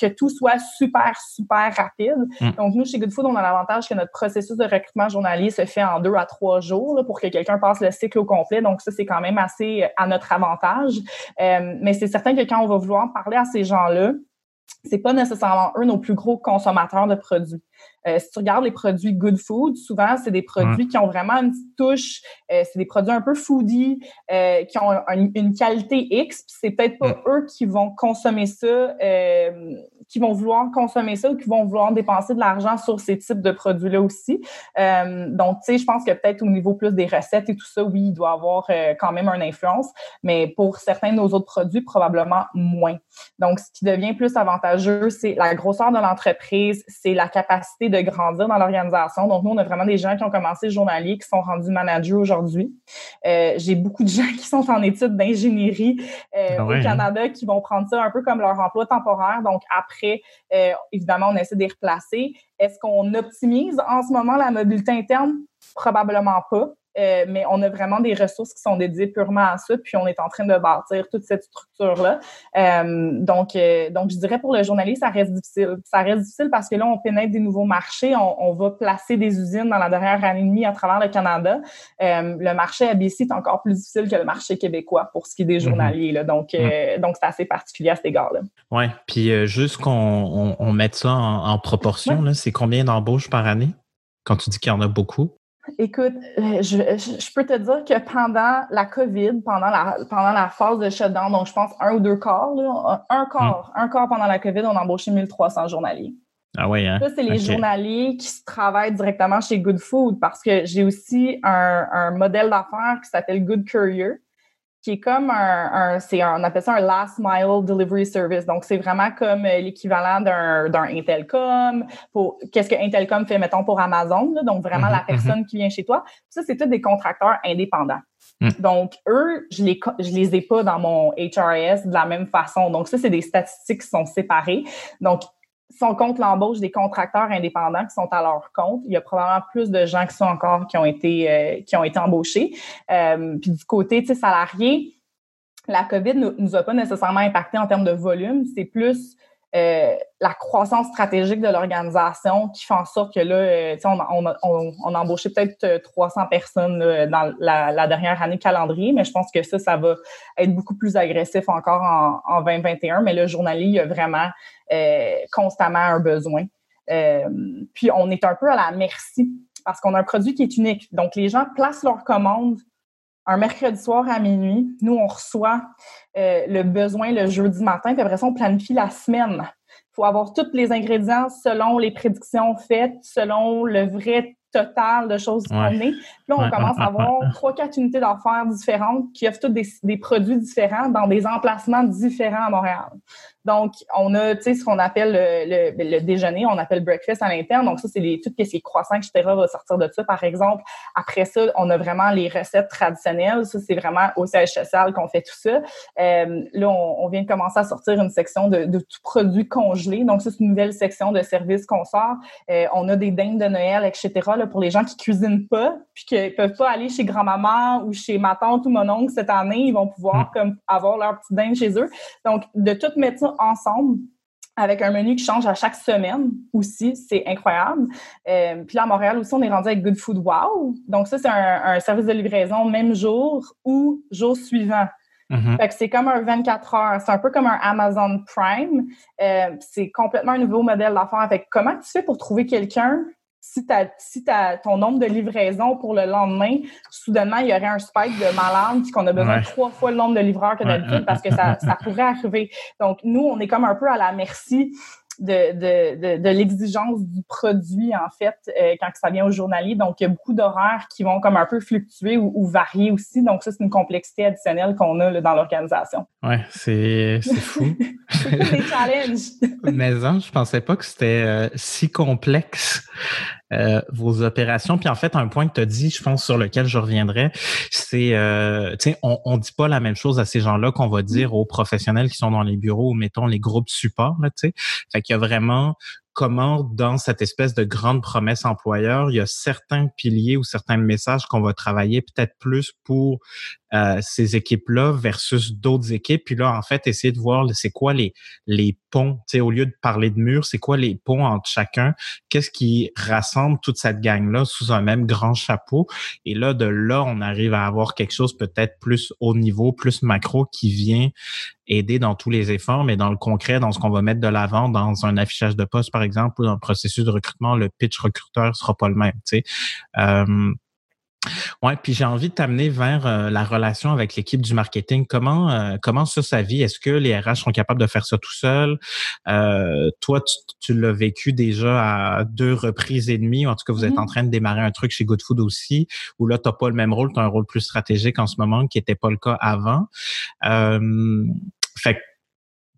que tout soit super, super rapide. Mm. Donc, nous, chez Goodfood, on a l'avantage que notre processus de recrutement journalier se fait en deux à trois jours pour que quelqu'un passe le cycle au complet. Donc, ça, c'est quand même assez à notre avantage. mais c'est certain que quand on va vouloir parler à ces gens-là, c'est pas nécessairement eux nos plus gros consommateurs de produits. Euh, si tu regardes les produits Good Food, souvent, c'est des produits qui ont vraiment une petite touche, euh, c'est des produits un peu foodie, euh, qui ont une qualité X, c'est peut-être pas eux qui vont consommer ça, qui vont vouloir consommer ça ou qui vont vouloir dépenser de l'argent sur ces types de produits-là aussi. donc, tu sais, je pense que peut-être au niveau plus des recettes et tout ça, oui, il doit avoir quand même une influence, mais pour certains de nos autres produits, probablement moins. Donc, ce qui devient plus avantageux, c'est la grosseur de l'entreprise, c'est la capacité de grandir dans l'organisation. Donc, nous, on a vraiment des gens qui ont commencé journalier, qui sont rendus managers aujourd'hui. Euh, j'ai beaucoup de gens qui sont en études d'ingénierie euh, ah au hein? Canada qui vont prendre ça un peu comme leur emploi temporaire. Donc, après, euh, évidemment, on essaie de les replacer. Est-ce qu'on optimise en ce moment la mobilité interne? Probablement pas. Euh, mais on a vraiment des ressources qui sont dédiées purement à ça, puis on est en train de bâtir toute cette structure-là. Euh, donc, euh, donc, je dirais pour le journaliste, ça reste difficile. Ça reste difficile parce que là, on pénètre des nouveaux marchés, on, va placer des usines dans la dernière année et demie à travers le Canada. le marché ABC est encore plus difficile que le marché québécois pour ce qui est des mhm. journaliers. Là. Donc, mhm. donc c'est assez particulier à cet égard-là. Oui, puis juste qu'on on, mette ça en, proportion, c'est combien d'embauches par année? Quand tu dis qu'il y en a beaucoup? Écoute, euh, je, je, peux te dire que pendant la COVID, pendant la, pendant la phase de shutdown, donc je pense un ou deux quarts, là, un hmm. un quart pendant la COVID, on a embauché 1300 journaliers. Ah oui, hein? Ça, c'est les journaliers qui travaillent directement chez Good Food parce que j'ai aussi un, un modèle d'affaires qui s'appelle Good Courier qui est comme un, c'est on appelle ça un last mile delivery service. Donc, c'est vraiment comme euh, l'équivalent d'un, d'un Intelcom. Pour, qu'est-ce que Intelcom fait, mettons, pour Amazon, donc vraiment la mhm, personne mhm. qui vient chez toi. Ça, c'est tous des contracteurs indépendants. Mm. Donc, eux, je les, je les ai pas dans mon HRS de la même façon. Donc, ça, c'est des statistiques qui sont séparées. Donc, si on compte l'embauche des contracteurs indépendants qui sont à leur compte, il y a probablement plus de gens qui sont encore qui ont été euh, qui ont été embauchés. Euh, puis du côté salarié, la COVID ne nous a pas nécessairement impacté en termes de volume. C'est plus euh, la croissance stratégique de l'organisation qui fait en sorte que là, euh, on, on, on, on, a embauché peut-être 300 euh, personnes dans la, la, dernière année calendrier, mais je pense que ça, ça va être beaucoup plus agressif encore en, en 2021. Mais le journalier, il y a vraiment constamment un besoin. puis on est un peu à la merci parce qu'on a un produit qui est unique. Donc, les gens placent leurs commandes un mercredi soir à minuit. Nous, on reçoit euh, le besoin le jeudi matin, puis après ça, on planifie la semaine. Il faut avoir tous les ingrédients selon les prédictions faites, selon le vrai total de choses Puis là, on commence à avoir trois, quatre unités d'affaires différentes qui offrent tous des, des, produits différents dans des emplacements différents à Montréal. Donc, on a, tu sais, ce qu'on appelle le, le, déjeuner, on appelle breakfast à l'interne. Donc, ça, c'est les, tout ce qui est croissant, etc., va sortir de ça, par exemple. Après ça, on a vraiment les recettes traditionnelles. Ça, c'est vraiment au siège social qu'on fait tout ça. Euh, là, on, vient de commencer à sortir une section de, de tout produit congelé. Donc, ça, c'est une nouvelle section de services qu'on sort. Euh, on a des dindes de Noël, etc., là, pour les gens qui cuisinent pas, puis qui peuvent pas aller chez grand-maman ou chez ma tante ou mon oncle cette année. Ils vont pouvoir, mm. comme, avoir leur petite dinde chez eux. Donc, de tout mettre ça ensemble avec un menu qui change à chaque semaine aussi, c'est incroyable. Euh, puis là, à Montréal aussi, on est rendu avec Good Food Wow. Donc ça, c'est un, service de livraison même jour ou jour suivant. Mm-hmm. Fait que c'est comme un 24 heures. C'est un peu comme un Amazon Prime. Euh, c'est complètement un nouveau modèle d'affaires. Fait comment tu fais pour trouver quelqu'un si, as, si as ton nombre de livraisons pour le lendemain, soudainement, il y aurait un spike de malades puis qu'on a besoin de trois fois le nombre de livreurs que d'habitude parce que ça, ça pourrait arriver. Donc, nous, on est comme un peu à la merci de, de, de, l'exigence du produit, en fait, euh, quand ça vient au journalier. Donc, il y a beaucoup d'horaires qui vont comme un peu fluctuer ou, varier aussi. Donc, ça, c'est une complexité additionnelle qu'on a dans l'organisation. Oui, c'est fou. c'est des challenges. Mais non, je pensais pas que c'était euh, si complexe. Euh, vos opérations. Puis en fait, un point que tu as dit, je pense, sur lequel je reviendrai, c'est, euh, tu sais, on, on dit pas la même chose à ces gens-là qu'on va dire aux professionnels qui sont dans les bureaux ou, mettons, les groupes support, tu sais. Fait qu'il y a vraiment comment dans cette espèce de grande promesse employeur, il y a certains piliers ou certains messages qu'on va travailler peut-être plus pour euh, ces équipes-là versus d'autres équipes. Puis là, en fait, essayer de voir c'est quoi les, les ponts, sais, au lieu de parler de murs, c'est quoi les ponts entre chacun? Qu'est-ce qui rassemble toute cette gang-là sous un même grand chapeau? Et là, de là, on arrive à avoir quelque chose peut-être plus haut niveau, plus macro qui vient aider dans tous les efforts, mais dans le concret, dans ce qu'on va mettre de l'avant, dans un affichage de poste, par exemple, ou dans le processus de recrutement, le pitch recruteur sera pas le même. Tu sais. Euh, Ouais, puis j'ai envie de t'amener vers euh, la relation avec l'équipe du marketing. Comment euh, comment ça sa vie? Est-ce que les RH sont capables de faire ça tout seuls? Euh, Toi, tu, l'as vécu déjà à deux reprises et demie. En tout cas, vous êtes en mm-hmm. train de démarrer un truc chez Good Food aussi, où là, tu n'as pas le même rôle, tu as un rôle plus stratégique en ce moment, qui n'était pas le cas avant. Fait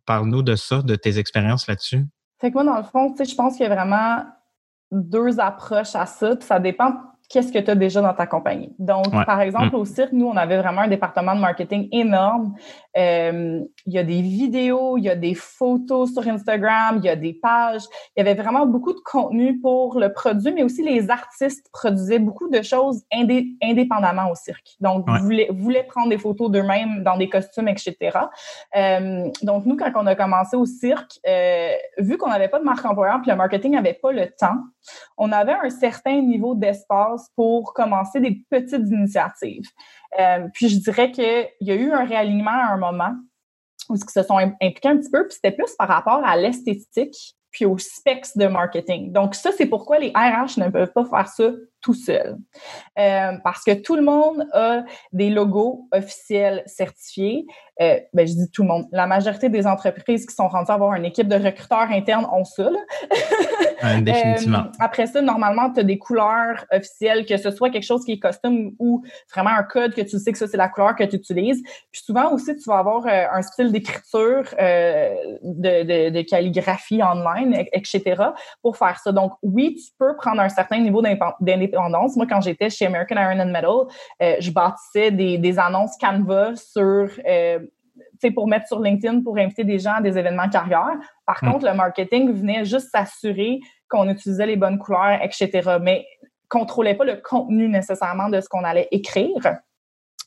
parle-nous de ça, de tes expériences là-dessus. Fait que moi, dans le fond, tu sais, je pense qu'il y a vraiment deux approches à ça. ça dépend qu'est-ce que tu as déjà dans ta compagnie. Donc, par exemple, mm. au cirque, nous, on avait vraiment un département de marketing énorme. Euh, il y a des vidéos, il y a des photos sur Instagram, il y a des pages. Il y avait vraiment beaucoup de contenu pour le produit, mais aussi les artistes produisaient beaucoup de choses indépendamment au cirque. Donc, ouais. voulaient, voulaient, prendre des photos d'eux-mêmes dans des costumes, etc. Euh, donc, nous, quand on a commencé au cirque, euh, vu qu'on n'avait pas de marque employeur, puis le marketing n'avait pas le temps, on avait un certain niveau d'espace pour commencer des petites initiatives. Euh, puis je dirais qu'il y a eu un réalignement à un moment où ils se sont impliqués un petit peu, puis c'était plus par rapport à l'esthétique puis aux specs de marketing. Donc ça, c'est pourquoi les RH ne peuvent pas faire ça tout seul. Euh, parce que tout le monde a des logos officiels certifiés. Euh, ben, je dis tout le monde. La majorité des entreprises qui sont rendues à avoir une équipe de recruteurs internes ont ça. définitivement. Euh, après ça, normalement, tu as des couleurs officielles, que ce soit quelque chose qui est custom ou vraiment un code que tu sais que ça, c'est la couleur que tu utilises. Puis souvent aussi, tu vas avoir un style d'écriture, de, de, de, calligraphie online, etc. pour faire ça. Donc, oui, tu peux prendre un certain niveau d'indépendance moi, quand j'étais chez American Iron and Metal, euh, je bâtissais des, annonces Canva sur, euh, pour mettre sur LinkedIn pour inviter des gens à des événements carrière. Par hmm. contre, le marketing venait juste s'assurer qu'on utilisait les bonnes couleurs, etc. Mais contrôlait pas le contenu nécessairement de ce qu'on allait écrire.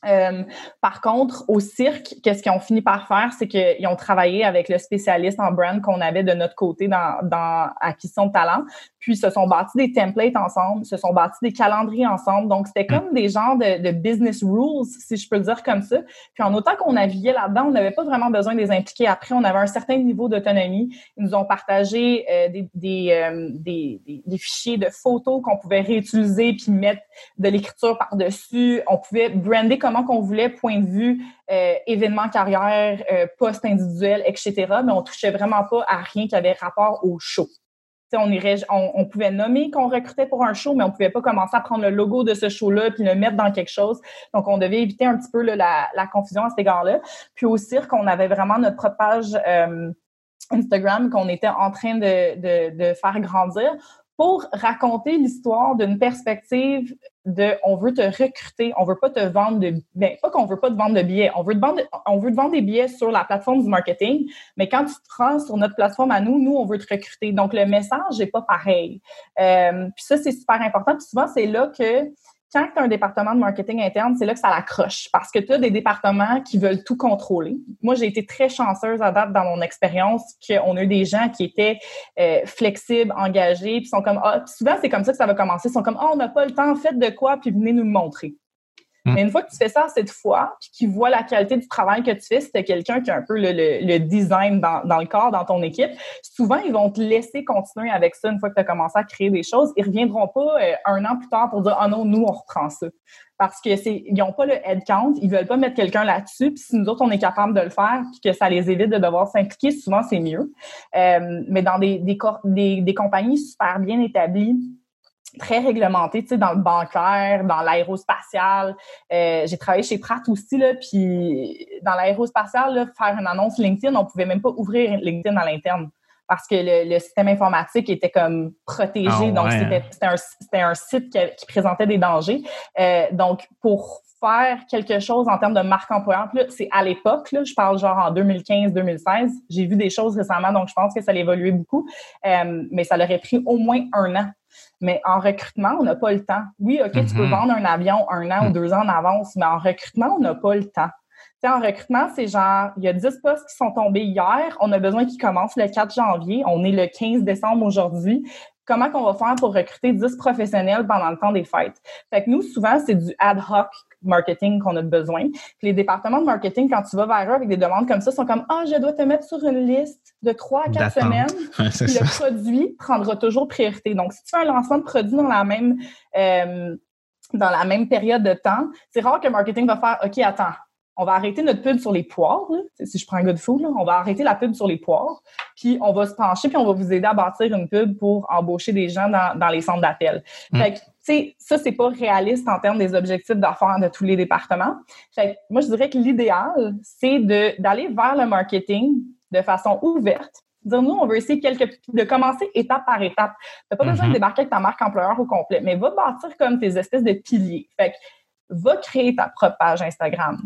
Euh, par contre, au cirque, qu'est-ce qu'ils ont fini par faire, c'est qu'ils ont travaillé avec le spécialiste en brand qu'on avait de notre côté dans, dans acquisition de talent, puis se sont bâtis des templates ensemble, se sont bâtis des calendriers ensemble. Donc, c'était mm. comme des genres de, de, business rules, si je peux le dire comme ça. Puis en autant qu'on naviguait là-dedans, on n'avait pas vraiment besoin de les impliquer. Après, on avait un certain niveau d'autonomie. Ils nous ont partagé euh, des, des, euh, des, des, fichiers de photos qu'on pouvait réutiliser puis mettre de l'écriture par-dessus. On pouvait brander qu'on voulait, point de vue euh, événement carrière, euh, individuel, etc. Mais on touchait vraiment pas à rien qui avait rapport au show on, irait, on, pouvait nommer qu'on recrutait pour un show, mais on pouvait pas commencer à prendre le logo de ce show-là puis le mettre dans quelque chose. Donc, on devait éviter un petit peu la, confusion à cet égard-là. Puis au cirque, on avait vraiment notre propre page euh, Instagram qu'on était en train de, de, faire grandir pour raconter l'histoire d'une perspective de on veut te recruter, on veut pas te vendre de ben pas qu'on veut pas te vendre de billets, on veut te vendre on veut te vendre des billets sur la plateforme du marketing, mais quand tu te rends sur notre plateforme à nous, nous on veut te recruter. Donc le message n'est pas pareil. Euh, puis ça c'est super important. Puis souvent c'est là que quand tu as un département de marketing interne, c'est là que ça l'accroche parce que tu as des départements qui veulent tout contrôler. Moi, j'ai été très chanceuse à date dans mon expérience qu'on a eu des gens qui étaient euh, flexibles, engagés, puis sont comme ah, souvent c'est comme ça que ça va commencer, ils sont comme oh, on n'a pas le temps, faites de quoi, puis venez nous le montrer. Mm. Mais une fois que tu fais ça cette fois, puis qu'ils voient la qualité du travail que tu fais, si quelqu'un qui a un peu le, design dans, le corps, dans ton équipe, souvent, ils vont te laisser continuer avec ça une fois que tu as commencé à créer des choses. Ils reviendront pas euh, un an plus tard pour dire « Ah non, nous, on reprend ça ». Parce que c'est, ils n'ont pas le headcount, ils veulent pas mettre quelqu'un là-dessus. Puis si nous autres, on est capable de le faire, puis que ça les évite de devoir s'impliquer, souvent, c'est mieux. Euh, mais dans des, des, des compagnies super bien établies, très réglementé, tu sais, dans le bancaire, dans l'aérospatial. Euh, j'ai travaillé chez Pratt aussi, là, puis dans l'aérospatial, faire une annonce LinkedIn, on pouvait même pas ouvrir LinkedIn à l'interne parce que le, système informatique était comme protégé. Ah donc, c'était un, un, site qui, présentait des dangers. Euh, donc, pour faire quelque chose en termes de marque employeur, c'est à l'époque, je parle genre en 2015-2016, j'ai vu des choses récemment, donc je pense que ça a évolué beaucoup, euh, mais ça aurait pris au moins un an mais en recrutement, on n'a pas le temps. Oui, OK, tu peux mhm. vendre un avion un an ou mm. deux ans en avance, mais en recrutement, on n'a pas le temps. Tu sais, en recrutement, c'est genre, il y a 10 postes qui sont tombés hier, on a besoin qu'ils commencent le 4 janvier, on est le 15 décembre aujourd'hui. Comment qu'on va faire pour recruter 10 professionnels pendant le temps des fêtes? Fait que nous, souvent, c'est du ad hoc marketing qu'on a besoin. les départements de marketing, quand tu vas vers eux avec des demandes comme ça, sont comme Ah, je dois te mettre sur une liste de trois à quatre semaines. le produit prendra toujours priorité. Donc, si tu fais un lancement de produit dans la même euh, dans la même période de temps, c'est rare que le marketing va faire OK, attends, on va arrêter notre pub sur les poires. Si je prends un gars de fou, on va arrêter la pub sur les poires, puis on va se pencher, puis on va vous aider à bâtir une pub pour embaucher des gens dans, les centres d'appel. Mm. Fait que, sais, ça, c'est pas réaliste en termes des objectifs d'affaires de tous les départements. Fait moi, je dirais que l'idéal, c'est d'aller vers le marketing de façon ouverte, Dire, nous, on veut essayer quelques, de commencer étape par étape. Tu pas besoin de mm-hmm. débarquer avec ta marque employeur au complet, mais va bâtir comme tes espèces de piliers. Fait que, va créer ta propre page Instagram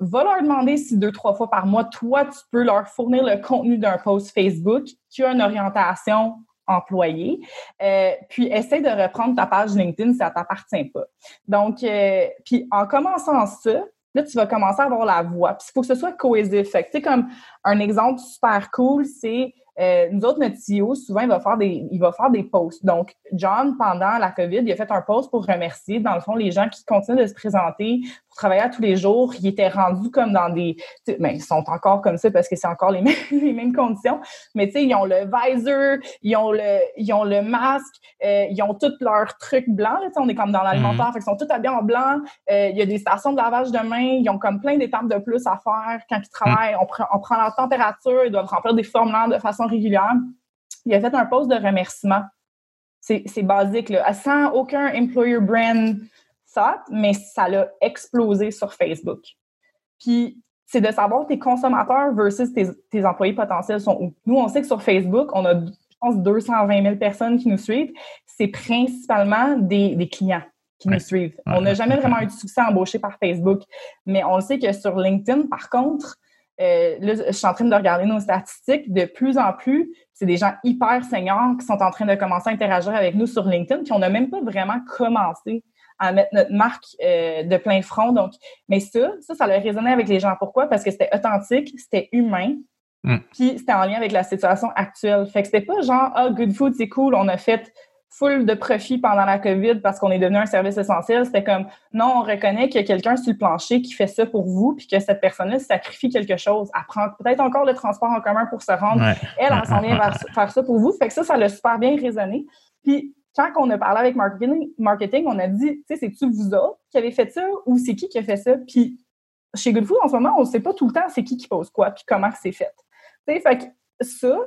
va leur demander si deux, trois fois par mois, toi, tu peux leur fournir le contenu d'un post Facebook qui a une orientation employée. Euh, puis, essaie de reprendre ta page LinkedIn si ça t'appartient pas. Donc, euh, puis en commençant ça, là, tu vas commencer à avoir la voix. Puis, il faut que ce soit cohésif. Tu sais, comme un exemple super cool, c'est euh, nous autres, notre CEO, souvent, il va faire des, il va faire des posts. Donc, John, pendant la COVID, il a fait un post pour remercier, dans le fond, les gens qui continuent de se présenter à tous les jours. Ils étaient rendus comme dans des, ben, ils sont encore comme ça parce que c'est encore les mêmes, les mêmes conditions. Mais tu sais, ils ont le visor, ils ont le, ils ont le masque, euh, ils ont tous leurs trucs blancs. Là, on est comme dans l'alimentaire, mm ils sont tous habillés en blanc. Euh, il y a des stations de lavage de main. Ils ont comme plein d'étapes de plus à faire quand ils travaillent. On, prend, on prend leur température. Ils doivent remplir des formulaires de façon régulière. Il a fait un post de remerciement. C'est basique, là. Sans aucun employer brand mais ça l'a explosé sur Facebook. Puis, c'est de savoir tes consommateurs versus tes, employés potentiels sont où. Nous, on sait que sur Facebook, on a, je pense, 220 000 personnes qui nous suivent. C'est principalement des, clients qui nous suivent. On n'a jamais vraiment eu de succès embauché par Facebook. Mais on le sait que sur LinkedIn, par contre, euh, là, je suis en train de regarder nos statistiques. De plus en plus, c'est des gens hyper seniors qui sont en train de commencer à interagir avec nous sur LinkedIn, puis on n'a même pas vraiment commencé à mettre notre marque euh, de plein front. Donc, mais ça, ça, ça a résonné avec les gens. Pourquoi? Parce que c'était authentique, c'était humain, mm. puis c'était en lien avec la situation actuelle. Fait que c'était pas genre, ah, Good Food, c'est cool, on a fait full de profit pendant la COVID parce qu'on est devenu un service essentiel. C'était comme, non, on reconnaît qu'il y a quelqu'un sur le plancher qui fait ça pour vous, puis que cette personne-là sacrifie quelque chose. Elle prend peut-être encore le transport en commun pour se rendre. Elle, elle s'en vient faire ça pour vous. Fait que ça, ça a super bien résonné. Puis, quand on a parlé avec marketing, marketing on a dit, tu sais, c'est-tu vous autres qui avez fait ça ou c'est qui qui a fait ça? Puis, chez Goodfood, en ce moment, on ne sait pas tout le temps c'est qui qui pose quoi, puis comment c'est fait. Tu fait que ça,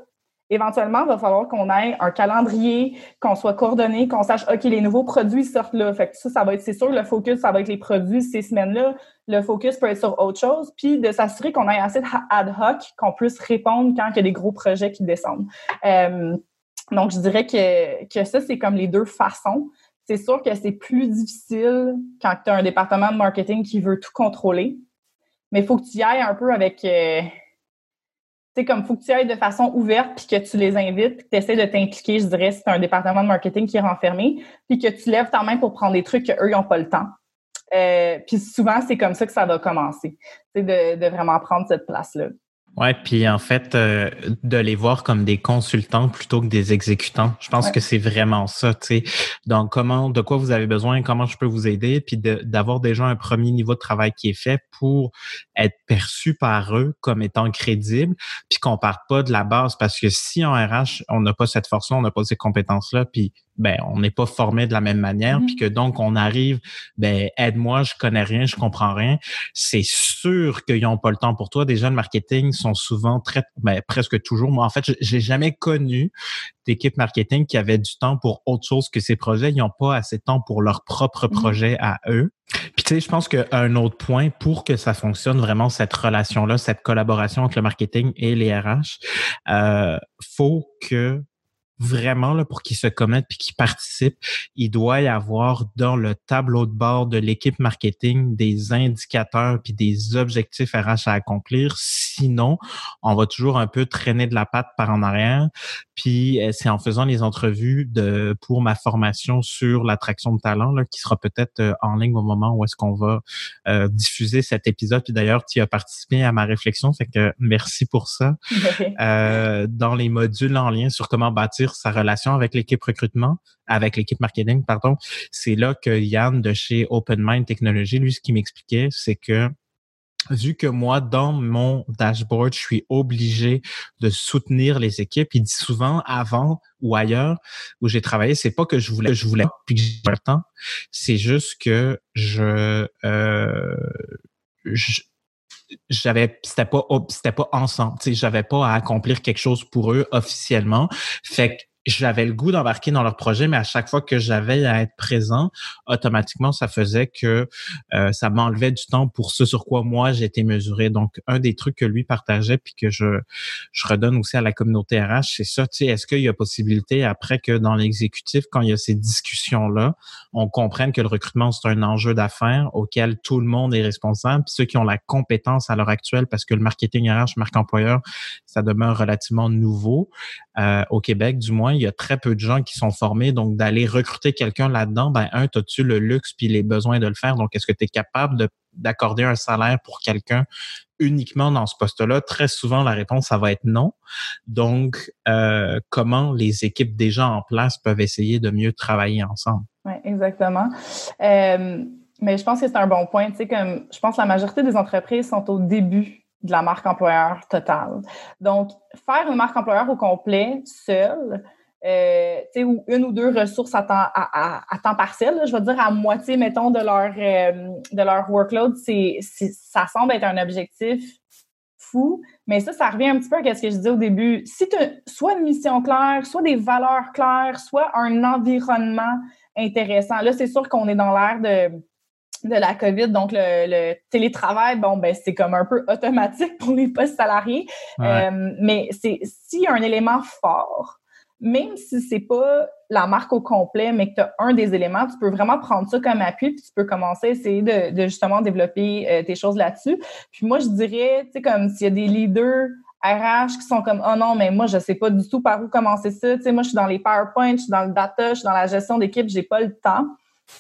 éventuellement, il va falloir qu'on ait un calendrier, qu'on soit coordonné, qu'on sache, OK, les nouveaux produits sortent là. Fait que ça, ça va être, c'est sûr, le focus, ça va être les produits ces semaines-là. Le focus peut être sur autre chose. Puis de s'assurer qu'on ait assez ad hoc, qu'on puisse répondre quand il y a des gros projets qui descendent. Euh, donc, je dirais que, que ça, c'est comme les deux façons. C'est sûr que c'est plus difficile quand tu as un département de marketing qui veut tout contrôler. Mais il faut que tu y ailles un peu avec. Euh, c'est comme faut que tu ailles de façon ouverte puis que tu les invites, puis que tu essaies de t'impliquer, je dirais, si c'est un département de marketing qui est renfermé, puis que tu lèves ta main pour prendre des trucs qu'eux, ils n'ont pas le temps. Euh, puis souvent, c'est comme ça que ça va commencer, de, de vraiment prendre cette place-là. Ouais, puis en fait, euh, de les voir comme des consultants plutôt que des exécutants, je pense que c'est vraiment ça, tu sais. Donc, comment, de quoi vous avez besoin, comment je peux vous aider, puis d'avoir déjà un premier niveau de travail qui est fait pour être perçu par eux comme étant crédible, puis qu'on parte pas de la base, parce que si en RH, on n'a pas cette force-là, on n'a pas ces compétences-là, puis ben on n'est pas formé de la même manière, puis mm-hmm. que donc on arrive, ben aide-moi, je connais rien, je comprends rien. C'est sûr qu'ils n'ont pas le temps pour toi. Déjà, le marketing sont souvent très, ben, presque toujours. Moi, en fait, j'ai jamais connu d'équipe marketing qui avait du temps pour autre chose que ces projets. Ils n'ont pas assez de temps pour leur propre mm-hmm. projet à eux. Puis tu sais, je pense qu'un autre point pour que ça fonctionne vraiment cette relation-là, cette collaboration entre le marketing et les RH, euh, faut que vraiment là, pour qu'ils se commettent puis qu'ils participent, il doit y avoir dans le tableau de bord de l'équipe marketing des indicateurs puis des objectifs RH à accomplir. Sinon, on va toujours un peu traîner de la patte par en arrière. Puis euh, c'est en faisant les entrevues de pour ma formation sur l'attraction de talent là, qui sera peut-être euh, en ligne au moment où est-ce qu'on va euh, diffuser cet épisode. Puis d'ailleurs, tu as participé à ma réflexion, fait que merci pour ça. dans les modules en lien sur comment bâtir sa relation avec l'équipe recrutement, avec l'équipe marketing, pardon, c'est là que Yann de chez Open Mind Technology, lui, ce qu'il m'expliquait, c'est que vu que moi, dans mon dashboard, je suis obligé de soutenir les équipes, il dit souvent avant ou ailleurs où j'ai travaillé, c'est pas que je voulais, je voulais puis que j'ai le temps, c'est juste que je, euh, je j'avais c'était pas c'était pas ensemble tu sais j'avais pas à accomplir quelque chose pour eux officiellement. Fait que j'avais le goût d'embarquer dans leur projet, mais à chaque fois que j'avais à être présent, automatiquement, ça faisait que euh, ça m'enlevait du temps pour ce sur quoi moi j'étais mesuré. Donc, un des trucs que lui partageait, puis que je, je redonne aussi à la communauté RH, c'est ça, tu sais, est-ce qu'il y a possibilité après que dans l'exécutif, quand il y a ces discussions-là, on comprenne que le recrutement, c'est un enjeu d'affaires auquel tout le monde est responsable, puis ceux qui ont la compétence à l'heure actuelle, parce que le marketing RH, marque employeur, ça demeure relativement nouveau euh, au Québec, du moins il y a très peu de gens qui sont formés. Donc, d'aller recruter quelqu'un là-dedans, ben, un, as-tu le luxe puis les besoins de le faire? Donc, est-ce que tu es capable d'accorder un salaire pour quelqu'un uniquement dans ce poste-là? Très souvent, la réponse, ça va être non. Donc, euh, comment les équipes déjà en place peuvent essayer de mieux travailler ensemble? Oui, exactement. Euh, mais je pense que c'est un bon point. Tu sais, comme je pense que la majorité des entreprises sont au début de la marque employeur totale. Donc, faire une marque employeur au complet seul, euh, ou une ou deux ressources à temps, à, à, temps partiel, je vais dire à moitié, mettons, de leur, euh, de leur workload, c'est, ça semble être un objectif fou, mais ça, ça revient un petit peu à ce que je disais au début. Si tu soit une mission claire, soit des valeurs claires, soit un environnement intéressant, là, c'est sûr qu'on est dans l'ère de, de la COVID, donc le, télétravail, bon, ben c'est comme un peu automatique pour les postes salariés. Euh, mais c'est s'il y a un élément fort, même si c'est pas la marque au complet, mais que tu as un des éléments, tu peux vraiment prendre ça comme appui, puis tu peux commencer à essayer de, justement développer euh, tes choses là-dessus. Puis moi, je dirais, tu sais, comme s'il y a des leaders RH qui sont comme oh non mais moi je sais pas du tout par où commencer ça tu sais moi je suis dans les PowerPoint je suis dans le data je suis dans la gestion d'équipe j'ai pas le temps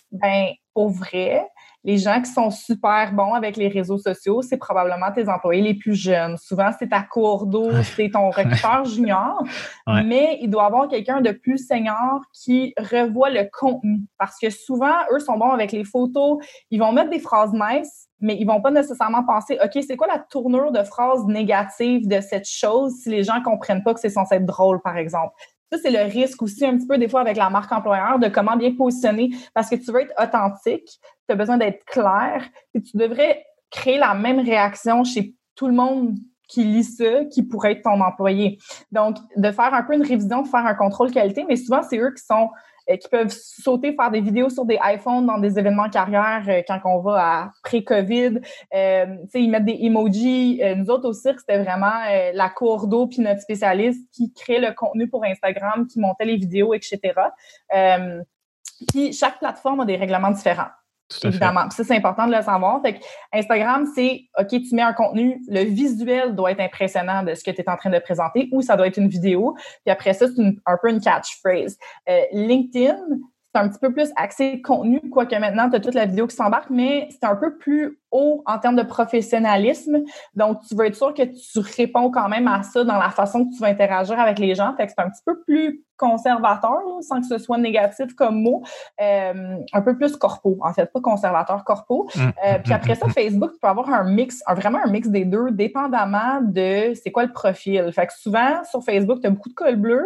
ben pour vrai les gens qui sont super bons avec les réseaux sociaux, c'est probablement tes employés les plus jeunes. Souvent, c'est ta cour d'eau, c'est ton recruteur junior, mais il doit y avoir quelqu'un de plus senior qui revoit le contenu. Parce que souvent, eux sont bons avec les photos, ils vont mettre des phrases nice, mais ils vont pas nécessairement penser, OK, c'est quoi la tournure de phrase négative de cette chose si les gens comprennent pas que c'est censé être drôle, par exemple. Ça, c'est le risque aussi un petit peu des fois avec la marque employeur de comment bien positionner parce que tu veux être authentique, tu as besoin d'être clair et tu devrais créer la même réaction chez tout le monde qui lit ça, qui pourrait être ton employé. Donc, de faire un peu une révision, de faire un contrôle qualité, mais souvent, c'est eux qui sont qui peuvent sauter, faire des vidéos sur des iPhones dans des événements carrière euh, quand on va à pré-COVID. Euh, ils mettent des emojis. Euh, nous autres au cirque, c'était vraiment la cour d'eau puis notre spécialiste qui crée le contenu pour Instagram, qui montait les vidéos, etc. puis chaque plateforme a des règlements différents. Évidemment. ça, c'est important de le savoir. Instagram, c'est OK, tu mets un contenu, le visuel doit être impressionnant de ce que tu es en train de présenter ou ça doit être une vidéo. Puis après ça, c'est un peu une catchphrase. Euh, LinkedIn, c'est un petit peu plus axé contenu, quoique maintenant, tu as toute la vidéo qui s'embarque, mais c'est un peu plus haut en termes de professionnalisme. Donc, tu veux être sûr que tu réponds quand même à ça dans la façon que tu vas interagir avec les gens. Fait que c'est un petit peu plus conservateur, sans que ce soit négatif comme mot, euh, un peu plus corpo, en fait, pas conservateur, corpo. Euh, puis après ça, Facebook, tu peux avoir un mix, vraiment un mix des deux, dépendamment de c'est quoi le profil. Fait que souvent, sur Facebook, tu as beaucoup de col bleu,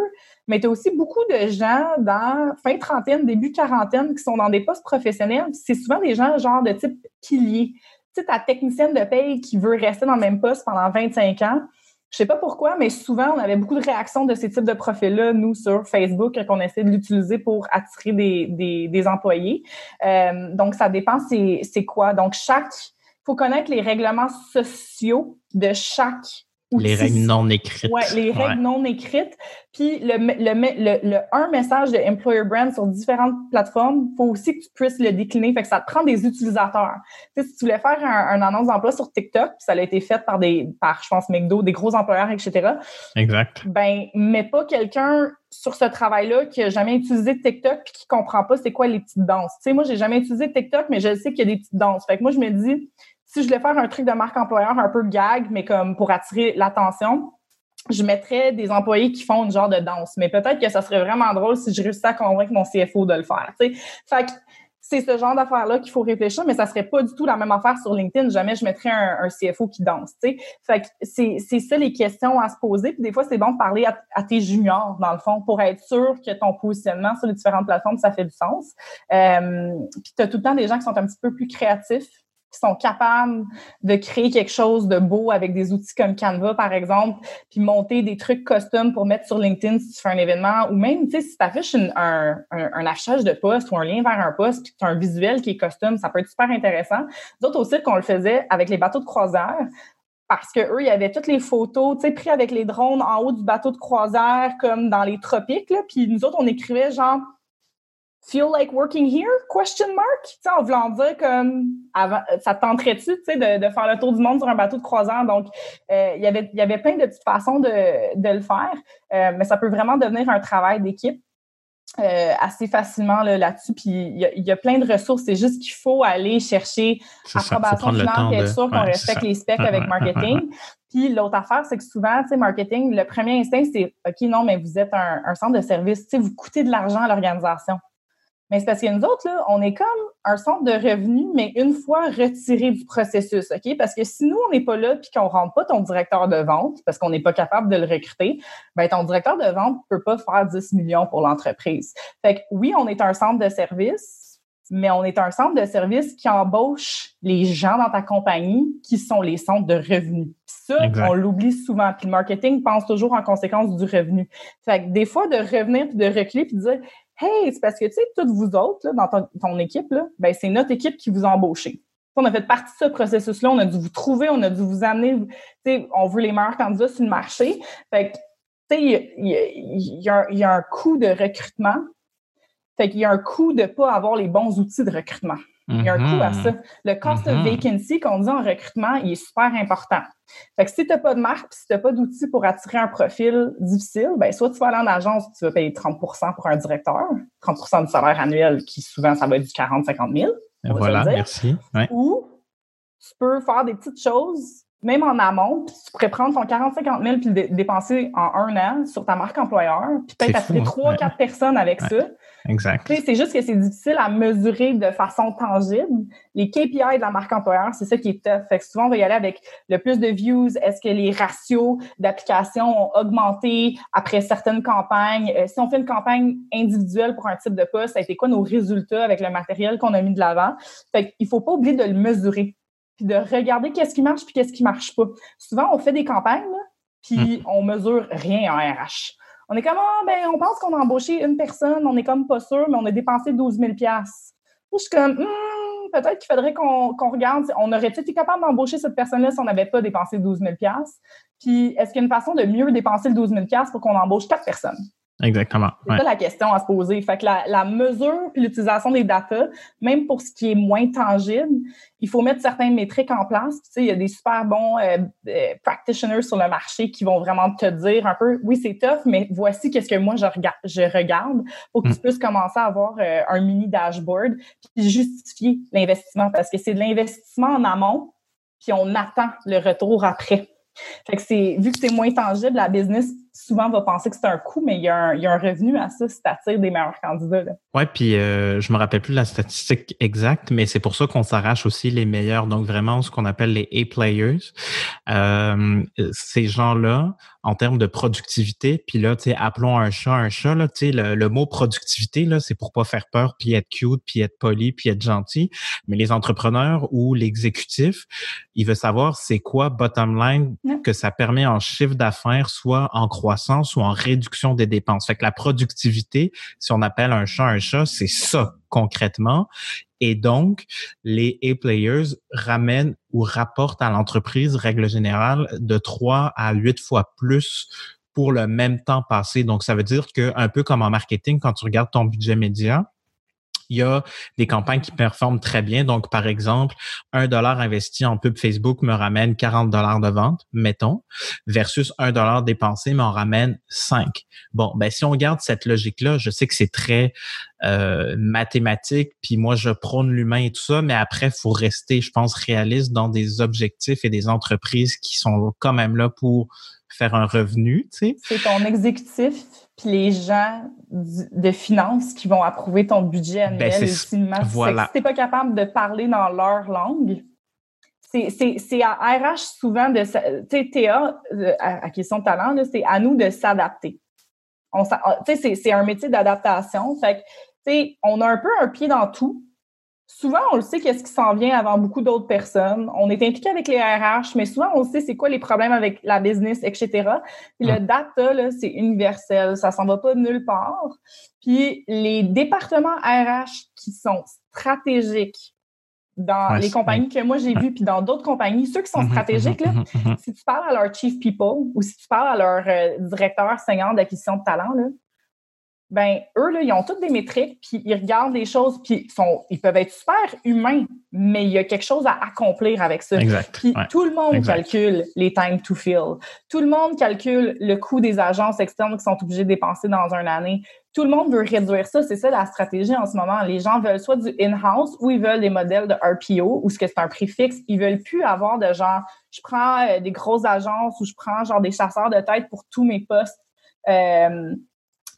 mais tu as aussi beaucoup de gens dans fin trentaine, début quarantaine qui sont dans des postes professionnels. C'est souvent des gens genre de type pilier. Sais, ta technicienne de paye qui veut rester dans le même poste pendant 25 ans. Je sais pas pourquoi, mais souvent, on avait beaucoup de réactions de ces types de profils-là, nous, sur Facebook, qu'on essaie de l'utiliser pour attirer des, des, employés. Euh, donc, ça dépend c'est quoi. Donc, chaque... Il faut connaître les règlements sociaux de chaque les règles non écrites. Oui, les règles non écrites. Puis le, le, le, un message de employer brand sur différentes plateformes, il faut aussi que tu puisses le décliner. Fait que ça te prend des utilisateurs. Tu sais, si tu voulais faire un, annonce d'emploi sur TikTok, puis ça a été fait par des, par, je pense, McDo, des gros employeurs, etc. Exact. Ben, mets pas quelqu'un sur ce travail-là qui a jamais utilisé TikTok puis qui comprend pas c'est quoi les petites danses. Tu sais, moi, j'ai jamais utilisé TikTok, mais je sais qu'il y a des petites danses. Fait que moi, je me dis, si je voulais faire un truc de marque employeur un peu gag, mais comme pour attirer l'attention, je mettrais des employés qui font une genre de danse. Mais peut-être que ça serait vraiment drôle si je réussissais à convaincre mon CFO de le faire. Fait que c'est ce genre d'affaires-là qu'il faut réfléchir, mais ça serait pas du tout la même affaire sur LinkedIn. Jamais je mettrais un, CFO qui danse. Fait que c'est, ça les questions à se poser. Puis des fois, c'est bon de parler à, tes juniors, dans le fond, pour être sûr que ton positionnement sur les différentes plateformes, ça fait du sens. Euh, puis tu as tout le temps des gens qui sont un petit peu plus créatifs qui sont capables de créer quelque chose de beau avec des outils comme Canva, par exemple, puis monter des trucs custom pour mettre sur LinkedIn si tu fais un événement, ou même, si tu affiches un, un, affichage de poste ou un lien vers un poste, puis tu as un visuel qui est custom, ça peut être super intéressant. D'autres aussi qu'on le faisait avec les bateaux de croisière, parce que eux, il y avait toutes les photos, tu sais, prises avec les drones en haut du bateau de croisière, comme dans les tropiques, là, puis nous autres, on écrivait genre feel like working here? Question mark? Tu sais, en voulant dire comme avant, ça tenterait-tu, tu sais, de, de, faire le tour du monde sur un bateau de croisière? Donc, euh, y il y avait plein de petites façons de, de le faire, euh, mais ça peut vraiment devenir un travail d'équipe. Euh, assez facilement là-dessus. puis il y, y, a plein de ressources. C'est juste qu'il faut aller chercher approbation finale et être sûr qu'on respecte les specs avec marketing. Puis l'autre affaire, c'est que souvent, tu sais, marketing, le premier instinct, c'est OK, non, mais vous êtes un, un centre de service, tu sais, vous coûtez de l'argent à l'organisation. Mais c'est parce que nous autres, là, on est comme un centre de revenus, mais une fois retiré du processus, OK? Parce que si nous, on n'est pas là puis qu'on ne rentre pas ton directeur de vente parce qu'on n'est pas capable de le recruter, ben ton directeur de vente ne peut pas faire 10 millions pour l'entreprise. Fait que oui, on est un centre de service, mais on est un centre de service qui embauche les gens dans ta compagnie qui sont les centres de revenus. ça, on l'oublie souvent. Puis le marketing pense toujours en conséquence du revenu. Fait que des fois, de revenir puis de reculer puis de dire Hey, c'est parce que, tu sais, toutes vous autres, dans ton, équipe, là, ben, c'est notre équipe qui vous a embauché. On a fait partie de ce processus-là, on a dû vous trouver, on a dû vous amener, tu sais, on veut les meilleurs candidats sur le marché. Fait que, tu sais, il y, a, un coût de recrutement. Fait qu'il y a un coût de ne pas avoir les bons outils de recrutement. Il y a un coût à ça. Le cost of mm-hmm. vacancy qu'on dit en recrutement, il est super important. Fait que si tu n'as pas de marque si tu n'as pas d'outils pour attirer un profil difficile, ben soit tu vas aller en agence tu vas payer 30% pour un directeur, 30% du salaire annuel qui souvent ça va être du 40-50 000. Voilà, merci. Ou tu peux faire des petites choses, même en amont, puis tu pourrais prendre ton 40-50 000 puis le dépenser en un an sur ta marque employeur, puis peut-être attirer hein? trois, quatre personnes avec ça Exact. C'est juste que c'est difficile à mesurer de façon tangible. Les KPI de la marque employeur, c'est ça qui est tough. Fait que souvent, on va y aller avec le plus de views. Est-ce que les ratios d'application ont augmenté après certaines campagnes? Euh, si on fait une campagne individuelle pour un type de poste, ça a été quoi nos résultats avec le matériel qu'on a mis de l'avant? Fait qu'il faut pas oublier de le mesurer puis de regarder qu'est-ce qui marche puis qu'est-ce qui marche pas. Souvent, on fait des campagnes, puis hmm. on mesure rien en RH. On est comme, ah, ben, on pense qu'on a embauché une personne, on est comme pas sûr, mais on a dépensé 12 000 je suis comme, hmm, peut-être qu'il faudrait qu'on regarde, on aurait été capable d'embaucher cette personne-là si on n'avait pas dépensé 12 000 Puis, est-ce qu'il y a une façon de mieux dépenser le 12 000 pour qu'on embauche quatre personnes? Exactement. C'est ça la question à se poser. Fait que la, mesure et l'utilisation des data, même pour ce qui est moins tangible, il faut mettre certaines métriques en place. Tu sais, il y a des super bons euh, euh, practitioners sur le marché qui vont vraiment te dire un peu, oui, c'est tough, mais voici qu'est-ce que moi je, regarde, je regarde pour que tu mm. puisses commencer à avoir euh, un mini dashboard puis justifier l'investissement parce que c'est de l'investissement en amont puis on attend le retour après. Fait que c'est, vu que c'est moins tangible, la business souvent va penser que c'est un coût, mais il y, a un, il y a un revenu à ça si tu des meilleurs candidats. Oui, puis euh, je me rappelle plus la statistique exacte, mais c'est pour ça qu'on s'arrache aussi les meilleurs, donc vraiment ce qu'on appelle les A-players. Euh, ces gens-là, en termes de productivité, puis là, tu sais, appelons un chat un chat, là, tu sais, le, mot productivité, là, c'est pour pas faire peur, puis être cute, puis être poli, puis être gentil. Mais les entrepreneurs ou l'exécutif, il veut savoir c'est quoi bottom line que ça permet en chiffre d'affaires, soit en croissance ou en réduction des dépenses. Fait que la productivité, si on appelle un chat un chat, c'est ça concrètement. Et donc, les A-players ramènent ou rapportent à l'entreprise, règle générale, de 3 à 8 fois plus pour le même temps passé. Donc, ça veut dire que un peu comme en marketing, quand tu regardes ton budget média, il y a des campagnes qui performent très bien. Donc, par exemple, un dollar investi en pub Facebook me ramène 40 dollars de vente, mettons, versus un dollar dépensé m'en ramène 5. Bon, ben si on regarde cette logique-là, je sais que c'est très euh, mathématique, puis moi je prône l'humain et tout ça, mais après, il faut rester, je pense, réaliste dans des objectifs et des entreprises qui sont quand même là pour faire un revenu, tu sais. C'est ton exécutif puis les gens de finances qui vont approuver ton budget annuel ben ultimement. Voilà. Si tu n'es pas capable de parler dans leur langue, c'est à RH souvent de. Tu sais, TA, euh, à, question de talent, c'est à nous de s'adapter. C'est un métier d'adaptation. Fait sais, on a un peu un pied dans tout, souvent, on le sait qu'est-ce qui s'en vient avant beaucoup d'autres personnes. On est impliqué avec les RH, mais souvent, on sait c'est quoi les problèmes avec la business, etc. Puis le data, là, c'est universel. Ça s'en va pas de nulle part. Puis les départements RH qui sont stratégiques dans les compagnies que moi j'ai vues, puis dans d'autres compagnies, ceux qui sont mhm, stratégiques, là, mhm, mhm, si tu parles à leur chief people ou si tu parles à leur euh, directeur senior d'acquisition de talent, là, ben eux, là, ils ont toutes des métriques, puis ils regardent les choses, puis sont, ils peuvent être super humains, mais il y a quelque chose à accomplir avec ça. Puis tout le monde calcule les time to fill. Tout le monde calcule le coût des agences externes qui sont obligées de dépenser dans une année. Tout le monde veut réduire ça. C'est ça la stratégie en ce moment. Les gens veulent soit du in-house ou ils veulent des modèles de RPO ou ce que c'est un prix fixe. Ils veulent plus avoir de genre, je prends euh, des grosses agences ou je prends genre des chasseurs de tête pour tous mes postes. Euh,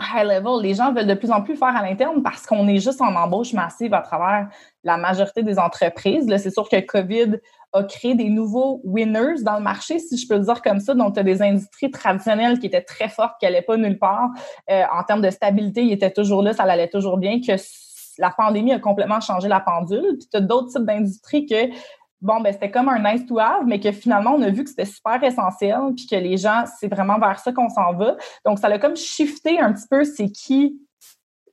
high level, les gens veulent de plus en plus faire à l'interne parce qu'on est juste en embauche massive à travers la majorité des entreprises. Là, c'est sûr que COVID a créé des nouveaux winners dans le marché, si je peux le dire comme ça. Donc, tu as des industries traditionnelles qui étaient très fortes, qui n'allaient pas nulle part. Euh, en termes de stabilité, ils étaient toujours là, ça allait toujours bien, que la pandémie a complètement changé la pendule. Puis tu as d'autres types d'industries que bon, ben, c'était comme un nice to have, mais que finalement, on a vu que c'était super essentiel, puis que les gens, c'est vraiment vers ça qu'on s'en va. Donc, ça a comme shifté un petit peu c'est qui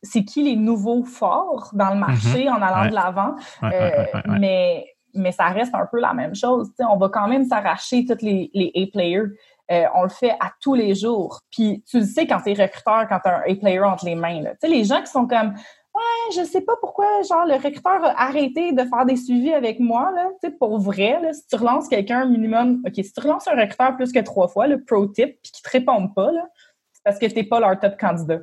c'est qui les nouveaux forts dans le marché mm-hmm. en allant de l'avant. Euh, mais, mais ça reste un peu la même chose. on va quand même s'arracher tous les, les A-players. Euh, on le fait à tous les jours. Puis tu le sais quand tu es recruteur, quand tu as un A-player entre les mains. Là. Les gens qui sont comme Ouais, je sais pas pourquoi, genre, le recruteur a arrêté de faire des suivis avec moi, là. Tu sais, pour vrai, là, si tu relances quelqu'un minimum, OK, si tu relances un recruteur plus que trois fois, le pro tip, puis qu'il te répond pas, là, c'est parce que t'es pas leur top candidat.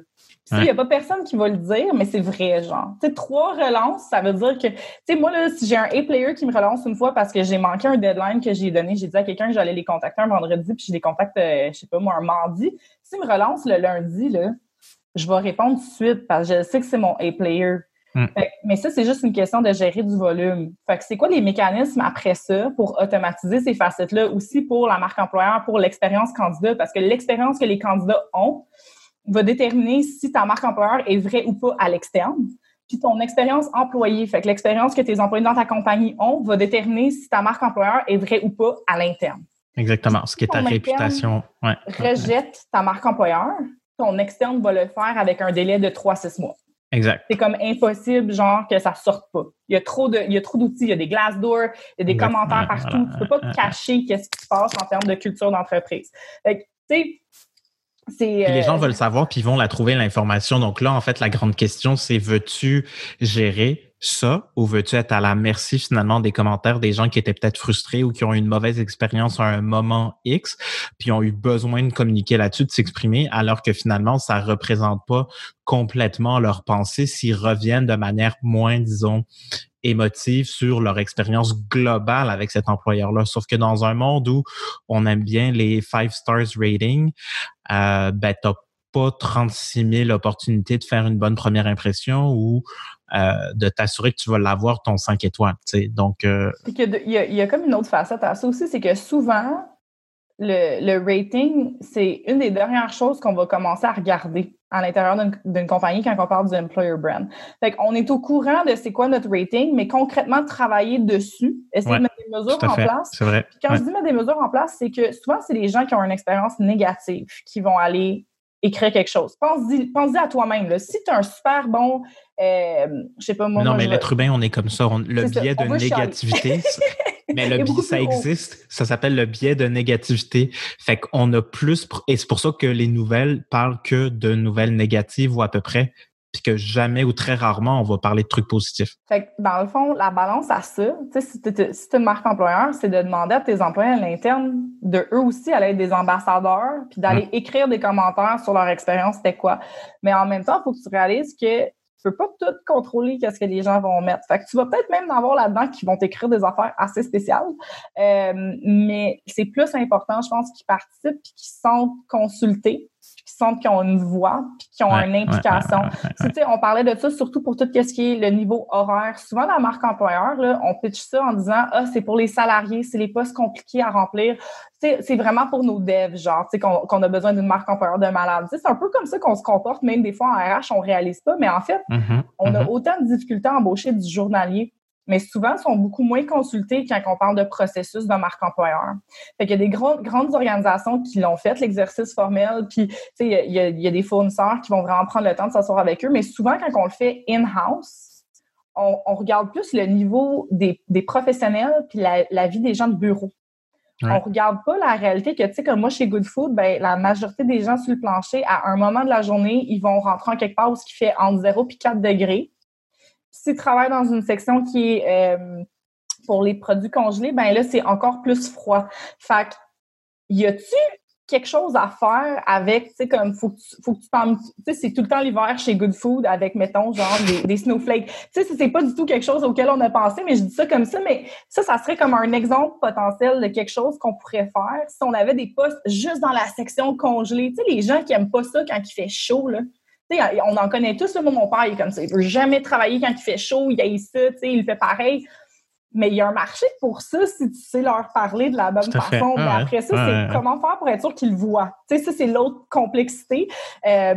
Il n'y a pas personne qui va le dire, mais c'est vrai, genre. Tu sais, trois relances, ça veut dire que, tu sais, moi, là, si j'ai un A-player qui me relance une fois parce que j'ai manqué un deadline que j'ai donné, j'ai dit à quelqu'un que j'allais les contacter un vendredi, puis je les contacte, euh, je sais pas moi, un mardi. S'il me relance le lundi, là, je vais répondre tout de suite parce que je sais que c'est mon A-player. Hmm. Mais ça, c'est juste une question de gérer du volume. Fait que c'est quoi les mécanismes après ça pour automatiser ces facettes-là aussi pour la marque employeur, pour l'expérience candidat? Parce que l'expérience que les candidats ont va déterminer si ta marque employeur est vraie ou pas à l'externe. Puis ton expérience employée, fait que l'expérience que tes employés dans ta compagnie ont va déterminer si ta marque employeur est vraie ou pas à l'interne. Exactement. Ce qui est ta réputation. Ouais. Rejette ta marque employeur, ton externe va le faire avec un délai de 3-6 mois. Exact. C'est comme impossible, genre, que ça sorte pas. Il y a trop de, il y a trop d'outils, il y a des glass doors, il y a des commentaires partout. Tu peux pas cacher qu'est-ce qui se passe en termes de culture d'entreprise. tu sais, les gens veulent savoir, puis ils vont la trouver l'information. Donc là, en fait, la grande question, c'est veux-tu gérer ça ou veux-tu être à la merci finalement des commentaires des gens qui étaient peut-être frustrés ou qui ont eu une mauvaise expérience à un moment X, puis ont eu besoin de communiquer là-dessus, de s'exprimer, alors que finalement, ça représente pas complètement leur pensée s'ils reviennent de manière moins, disons, émotive sur leur expérience globale avec cet employeur-là. Sauf que dans un monde où on aime bien les five stars rating, ben, t'as pas 36 000 opportunités de faire une bonne première impression ou euh, de t'assurer que tu vas l'avoir ton 5 étoiles. Donc, euh... il y a comme une autre facette à ça aussi, c'est que souvent, le, le rating, c'est une des dernières choses qu'on va commencer à regarder à l'intérieur d'une compagnie quand on parle du employer brand. Fait qu'on est au courant de c'est quoi notre rating, mais concrètement, travailler dessus, essayer de mettre des mesures en place. Vrai. quand je dis mettre des mesures en place, c'est que souvent, c'est les gens qui ont une expérience négative qui vont aller écrire quelque chose. Pense-y pense à toi-même. Si tu as un super bon, euh, je sais pas moi. Non, mais l'être humain, on est comme ça. le biais de négativité. mais le biais, ça existe. Ça s'appelle le biais de négativité. Fait qu'on a plus. Et c'est pour ça que les nouvelles parlent que de nouvelles négatives ou à peu près puis que jamais ou très rarement on va parler de trucs positifs. Fait que dans le fond, la balance à ça, si tu es une marque employeur, c'est de demander à tes employés à l'interne de eux aussi aller être des ambassadeurs, puis d'aller écrire des commentaires sur leur expérience, c'était quoi. Mais en même temps, il faut que tu réalises que tu peux pas tout contrôler qu'est-ce que les gens vont mettre. Fait que tu vas peut-être même avoir là-dedans qui vont t'écrire des affaires assez spéciales, euh, mais c'est plus important, je pense, qu'ils participent puis qu'ils sont consultés qui sentent qu'ils ont une voix puis qui ont une implication. on parlait de ça surtout pour tout ce qui est le niveau horaire. Souvent, la marque employeur, là, on pitch ça en disant Ah, c'est pour les salariés, c'est les postes compliqués à remplir. C'est vraiment pour nos devs, genre, qu'on a besoin d'une marque employeur de malade. C'est un peu comme ça qu'on se comporte, même des fois en RH, on réalise pas, mais en fait, mm-hmm. on a mm-hmm. autant de difficultés à embaucher du journalier mais souvent sont beaucoup moins consultés quand on parle de processus de marque employeur. Fait qu'il y a des grandes, grandes organisations qui l'ont fait, l'exercice formel, puis il y, a, il y a des fournisseurs qui vont vraiment prendre le temps de s'asseoir avec eux, mais souvent quand on le fait in-house, on, on, regarde plus le niveau des, des professionnels puis la, la, vie des gens de bureau. On regarde pas la réalité que, tu sais, comme moi, chez Good Food, ben, la majorité des gens sur le plancher, à un moment de la journée, ils vont rentrer en quelque part où ce qui fait entre 0 et 4 degrés si tu travailles dans une section qui est euh, pour les produits congelés, ben là, c'est encore plus froid. Fait que, y a-tu quelque chose à faire avec, tu sais, comme, faut que tu, faut que tu sais, c'est tout le temps l'hiver chez Good Food avec, mettons, genre, des, des snowflakes. Tu sais, c'est pas du tout quelque chose auquel on a pensé, mais je dis ça comme ça, mais ça, ça serait comme un exemple potentiel de quelque chose qu'on pourrait faire si on avait des postes juste dans la section congelée. Tu sais, les gens qui aiment pas ça quand il fait chaud, là on en connaît tous. Là, mon père, il est comme ça. Il veut jamais travailler quand il fait chaud. Il a ça, il fait pareil. Mais il y a un marché pour ça si tu sais leur parler de la bonne façon. mais après ça, c'est comment faire pour être sûr qu'ils le voient? Tu sais, ça, c'est l'autre complexité. Euh,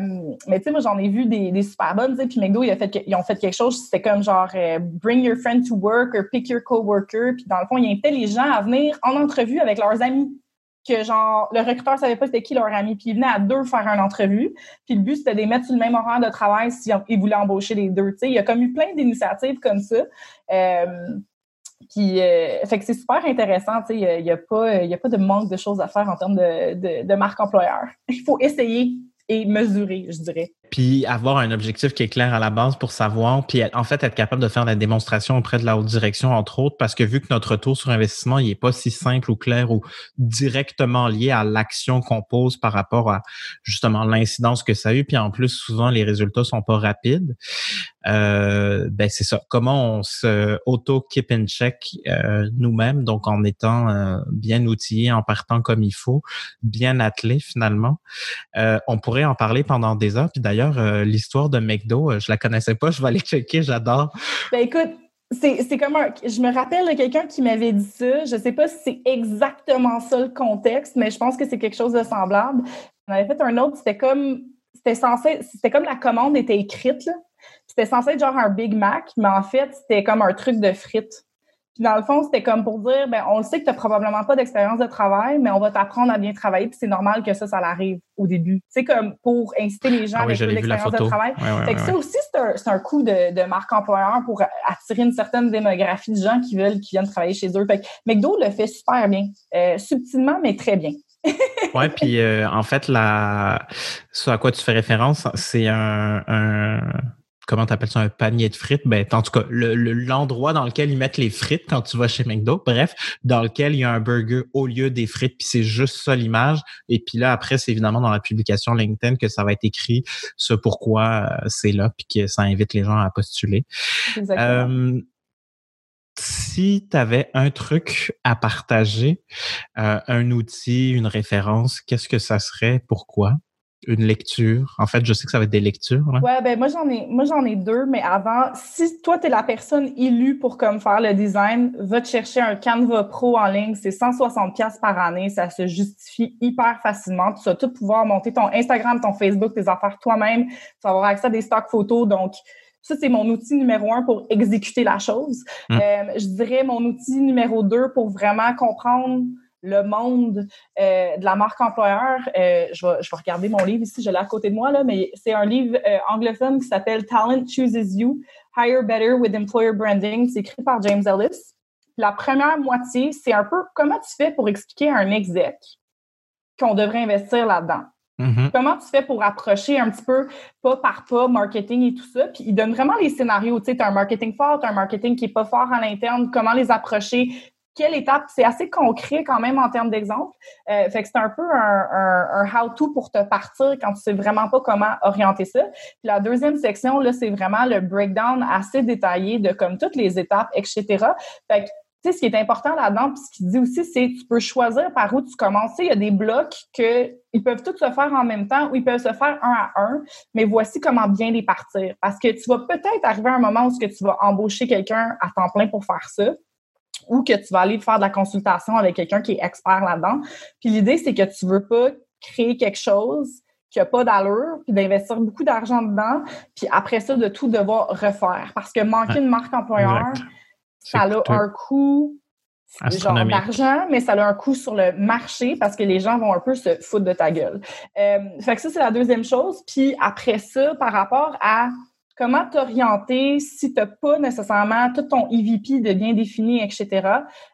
mais tu sais, moi, j'en ai vu des, des super bonnes. Puis McDo, il a fait, ils ont fait quelque chose, c'était comme genre euh, bring your friend to work or pick your coworker. Puis dans le fond, ils invitaient les gens à venir en entrevue avec leurs amis que genre le recruteur savait pas c'était qui leur ami puis il venait à deux faire une entrevue puis le but c'était de les mettre sur le même horaire de travail s'ils voulaient embaucher les deux tu sais. Il y a comme eu plein d'initiatives comme ça euh, puis euh, fait que c'est super intéressant tu sais. Il y, a pas il y a pas de manque de choses à faire en termes de, de, de marque employeur. Il faut essayer et mesurer je dirais puis avoir un objectif qui est clair à la base pour savoir, puis en fait être capable de faire la démonstration auprès de la haute direction, entre autres, parce que vu que notre retour sur investissement, il est pas si simple ou clair ou directement lié à l'action qu'on pose par rapport à justement l'incidence que ça a eu, puis en plus, souvent, les résultats sont pas rapides. Euh, ben c'est ça. Comment on se auto keep in check euh, nous-mêmes, donc en étant euh, bien outillé, en partant comme il faut, bien attelé finalement. Euh, on pourrait en parler pendant des heures. Puis d'ailleurs euh, l'histoire de McDo, euh, je la connaissais pas. Je vais aller checker, j'adore. Ben écoute, c'est comme un. Je me rappelle de quelqu'un qui m'avait dit ça. Je sais pas si c'est exactement ça le contexte, mais je pense que c'est quelque chose de semblable. On avait fait un autre, c'était comme. C'était censé. C'était comme la commande était écrite, C'était censé être genre un Big Mac, mais en fait, c'était comme un truc de frites. Puis dans le fond, c'était comme pour dire, ben, on sait que tu n'as probablement pas d'expérience de travail, mais on va t'apprendre à bien travailler, puis c'est normal que ça, ça l'arrive au début. C'est comme pour inciter les gens ah avec l'expérience de travail. fait que ça aussi, c'est un, un, coup de, de, marque employeur pour attirer une certaine démographie de gens qui veulent, qui viennent travailler chez eux. Fait que McDo le fait super bien, euh, subtilement, mais très bien. ouais, puis euh, en fait, la, ce à quoi tu fais référence, c'est un, un comment t'appelles ça, un panier de frites? Ben, en tout cas, l'endroit le, dans lequel ils mettent les frites quand tu vas chez McDo, bref, dans lequel il y a un burger au lieu des frites, puis c'est juste ça l'image. Et puis là, après, c'est évidemment dans la publication LinkedIn que ça va être écrit ce pourquoi euh, c'est là, puis que ça invite les gens à postuler. Exactement. Euh, si tu avais un truc à partager, euh, un outil, une référence, qu'est-ce que ça serait? Pourquoi? Une lecture. En fait, je sais que ça va être des lectures. Oui, ben moi j'en ai moi j'en ai deux, mais avant, si toi, tu es la personne élue pour comme faire le design, va te chercher un Canva Pro en ligne, c'est 160$ par année, ça se justifie hyper facilement. Tu vas tout pouvoir monter ton Instagram, ton Facebook, tes affaires toi-même, tu vas avoir accès à des stocks photos, donc ça, c'est mon outil numéro un pour exécuter la chose. Hum. Euh, je dirais mon outil numéro deux pour vraiment comprendre le monde euh, de la marque employeur. Euh, je, vais, je, vais, regarder mon livre ici, je l'ai à côté de moi, là, mais c'est un livre anglophone qui s'appelle Talent Chooses You, Hire Better with Employer Branding. C'est écrit par James Ellis. La première moitié, c'est un peu comment tu fais pour expliquer à un exec qu'on devrait investir là-dedans? Mm-hmm. Comment tu fais pour approcher un petit peu pas par pas marketing et tout ça? Puis il donne vraiment les scénarios. Tu sais, tu as un marketing fort, tu as un marketing qui est pas fort à l'interne, comment les approcher, quelle étape, c'est assez concret quand même en termes d'exemple. Euh, fait que c'est un peu un, how-to pour te partir quand tu sais vraiment pas comment orienter ça. Puis la deuxième section, là, c'est vraiment le breakdown assez détaillé de comme toutes les étapes, etc. Fait que tu sais, ce qui est important là-dedans, puis ce qu'il dit aussi, c'est tu peux choisir par où tu commences. Il y a des blocs que ils peuvent tous se faire en même temps ou ils peuvent se faire un à un, mais voici comment bien les partir. Parce que tu vas peut-être arriver à un moment où tu vas embaucher quelqu'un à temps plein pour faire ça ou que tu vas aller faire de la consultation avec quelqu'un qui est expert là-dedans. Puis l'idée, c'est que tu veux pas créer quelque chose qui n'a pas d'allure, puis d'investir beaucoup d'argent dedans, puis après ça, de tout devoir refaire. Parce que manquer une marque employeur, ça a un coût genre d'argent, mais ça a un coût sur le marché parce que les gens vont un peu se foutre de ta gueule. Euh, fait que ça, c'est la deuxième chose. Puis après ça, par rapport à comment t'orienter si tu n'as pas nécessairement tout ton EVP de bien défini, etc.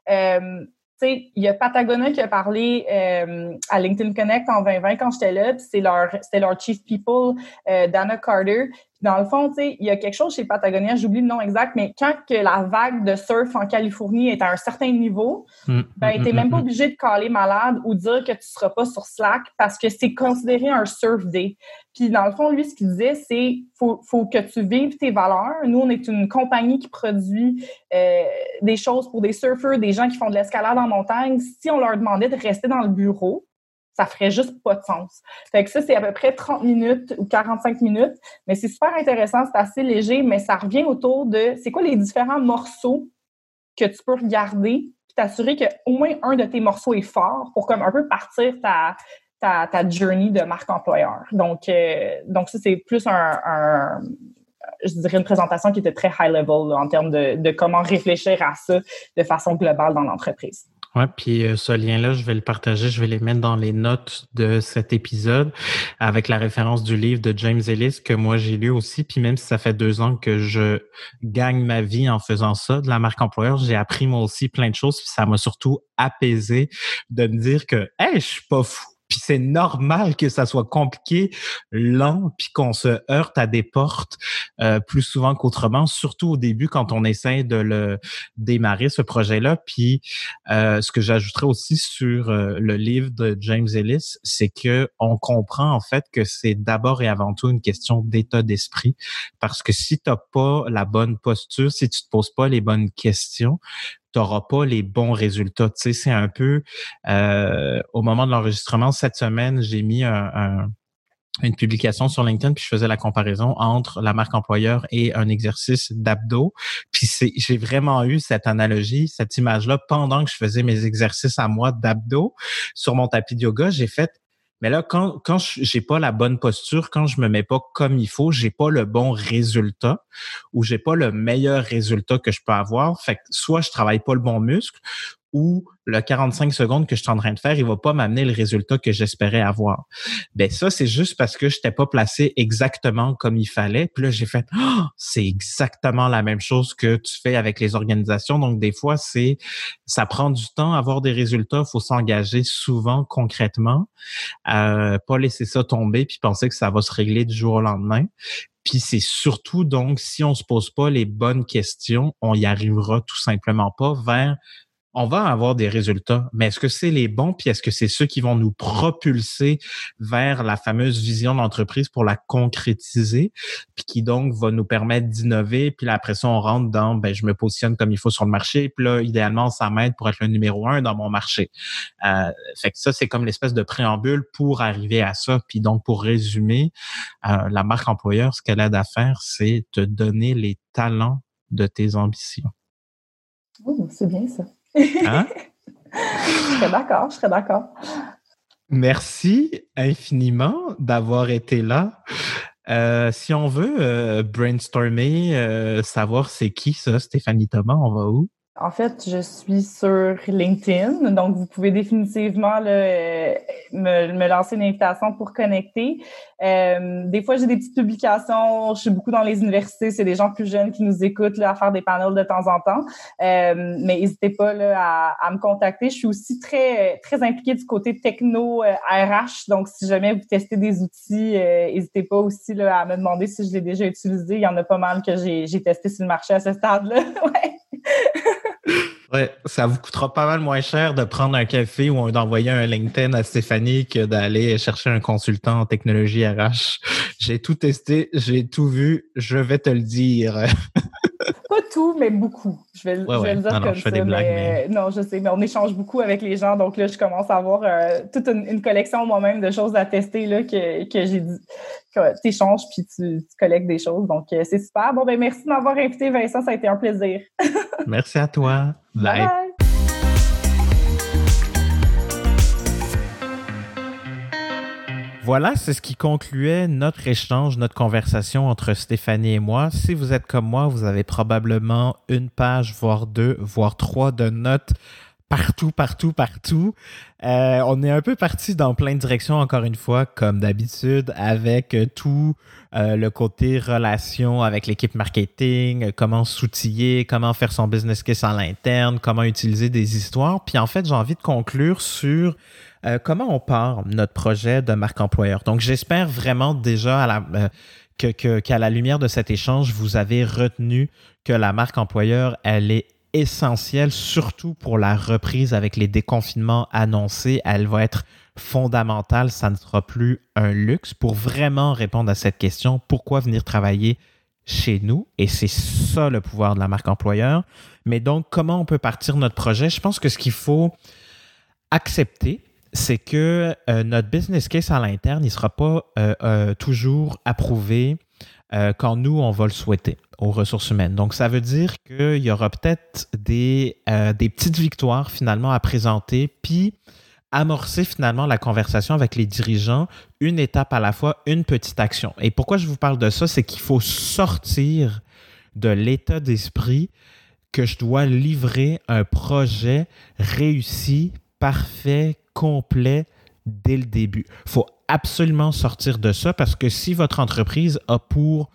Euh, il y a Patagonia qui a parlé euh, à LinkedIn Connect en 2020 quand j'étais là, c'est leur, leur Chief People, euh, Dana Carter, dans le fond, tu sais, il y a quelque chose chez Patagonia, j'oublie le nom exact, mais quand que la vague de surf en Californie est à un certain niveau, mm, ben, mm, t'es mm, même pas obligé de caler malade ou dire que tu seras pas sur Slack parce que c'est considéré un surf day. Puis, dans le fond, lui, ce qu'il disait, c'est faut, faut que tu vives tes valeurs. Nous, on est une compagnie qui produit euh, des choses pour des surfeurs, des gens qui font de l'escalade en montagne. Si on leur demandait de rester dans le bureau, ça ferait juste pas de sens. Fait que ça, c'est à peu près 30 minutes ou 45 minutes, mais c'est super intéressant, c'est assez léger, mais ça revient autour de c'est quoi les différents morceaux que tu peux regarder puis t'assurer qu'au moins un de tes morceaux est fort pour comme un peu partir ta, ta, ta journey de marque employeur. Donc, euh, donc ça, c'est plus un, je dirais une présentation qui était très high level en termes de, de comment réfléchir à ça de façon globale dans l'entreprise. Oui, puis euh, ce lien-là, je vais le partager, je vais les mettre dans les notes de cet épisode avec la référence du livre de James Ellis que moi j'ai lu aussi. Puis même si ça fait deux ans que je gagne ma vie en faisant ça, de la marque employeur, j'ai appris moi aussi plein de choses. Puis ça m'a surtout apaisé de me dire que, hey, je suis pas fou puis c'est normal que ça soit compliqué, lent, puis qu'on se heurte à des portes euh, plus souvent qu'autrement, surtout au début quand on essaie de le démarrer, ce projet-là. Puis euh, ce que j'ajouterais aussi sur euh, le livre de James Ellis, c'est que on comprend en fait que c'est d'abord et avant tout une question d'état d'esprit. Parce que si tu n'as pas la bonne posture, si tu te poses pas les bonnes questions, n'auras pas les bons résultats. Tu sais, c'est un peu euh, au moment de l'enregistrement cette semaine, j'ai mis une publication sur LinkedIn puis je faisais la comparaison entre la marque employeur et un exercice d'abdos. Puis c'est j'ai vraiment eu cette analogie, cette image là pendant que je faisais mes exercices à moi d'abdos sur mon tapis de yoga, j'ai fait mais là, quand, quand j'ai pas la bonne posture, quand je me mets pas comme il faut, j'ai pas le bon résultat ou j'ai pas le meilleur résultat que je peux avoir. Fait que soit je travaille pas le bon muscle ou le 45 secondes que je suis en train de faire, il va pas m'amener le résultat que j'espérais avoir. Ben ça, c'est juste parce que je n'étais pas placé exactement comme il fallait. Puis là, j'ai fait, oh, c'est exactement la même chose que tu fais avec les organisations. Donc, des fois, c'est, ça prend du temps avoir des résultats. Il faut s'engager souvent concrètement, euh, pas laisser ça tomber puis penser que ça va se régler du jour au lendemain. Puis c'est surtout donc si on se pose pas les bonnes questions, on y arrivera tout simplement pas vers on va avoir des résultats, mais est-ce que c'est les bons, puis est-ce que c'est ceux qui vont nous propulser vers la fameuse vision d'entreprise pour la concrétiser, puis qui donc va nous permettre d'innover, puis là, après ça, on rentre dans, ben, je me positionne comme il faut sur le marché, puis là, idéalement, ça m'aide pour être le numéro un dans mon marché. Euh, fait que ça, c'est comme l'espèce de préambule pour arriver à ça. Puis donc, pour résumer, euh, la marque employeur, ce qu'elle aide à faire, c'est te donner les talents de tes ambitions. Oh, c'est bien ça. Hein? je serais d'accord, je serais d'accord. Merci infiniment d'avoir été là. Euh, si on veut euh, brainstormer, euh, savoir c'est qui ça, Stéphanie Thomas, on va où? En fait, je suis sur LinkedIn, donc vous pouvez définitivement me, me, lancer une invitation pour connecter. Euh, des fois, j'ai des petites publications. Je suis beaucoup dans les universités. C'est des gens plus jeunes qui nous écoutent là, à faire des panels de temps en temps. Euh, mais n'hésitez pas là, à, à, me contacter. Je suis aussi très très impliquée du côté techno euh, RH. Donc, si jamais vous testez des outils, euh, n'hésitez pas aussi là, à me demander si je l'ai déjà utilisé. Il y en a pas mal que j'ai testé sur le marché à ce stade-là. Ouais, ça vous coûtera pas mal moins cher de prendre un café ou d'envoyer un LinkedIn à Stéphanie que d'aller chercher un consultant en technologie RH. J'ai tout testé, j'ai tout vu, je vais te le dire. pas tout, mais beaucoup. Je vais, je vais le dire comme ça. mais... Non, je sais, mais on échange beaucoup avec les gens. Donc là, je commence à avoir euh, toute une, collection moi-même de choses à tester là, que, que j'ai dit. Tu échanges puis tu, collectes des choses. Donc, euh, c'est super. Bon, ben merci de m'avoir invité, Vincent. Ça a été un plaisir. merci à toi. bye. Voilà, c'est ce qui concluait notre échange, notre conversation entre Stéphanie et moi. Si vous êtes comme moi, vous avez probablement une page, voire deux, voire trois de notes partout, partout, partout. Euh, on est un peu parti dans plein de directions, encore une fois, comme d'habitude, avec tout euh, le côté relation avec l'équipe marketing, comment s'outiller, comment faire son business case à l'interne, comment utiliser des histoires. Puis en fait, j'ai envie de conclure sur euh, comment on part notre projet de marque employeur? Donc, j'espère vraiment déjà à euh, qu'à la lumière de cet échange, vous avez retenu que la marque employeur, elle est essentielle, surtout pour la reprise avec les déconfinements annoncés. Elle va être fondamentale, ça ne sera plus un luxe pour vraiment répondre à cette question, pourquoi venir travailler chez nous? Et c'est ça le pouvoir de la marque employeur. Mais donc, comment on peut partir notre projet? Je pense que ce qu'il faut accepter, c'est que euh, notre business case à l'interne, il ne sera pas euh, euh, toujours approuvé quand nous, on va le souhaiter aux ressources humaines. Donc, ça veut dire qu'il y aura peut-être des, des petites victoires finalement à présenter, puis amorcer finalement la conversation avec les dirigeants, une étape à la fois, une petite action. Et pourquoi je vous parle de ça, c'est qu'il faut sortir de l'état d'esprit que je dois livrer un projet réussi, parfait, complet dès le début. Il faut absolument sortir de ça parce que si votre entreprise a pour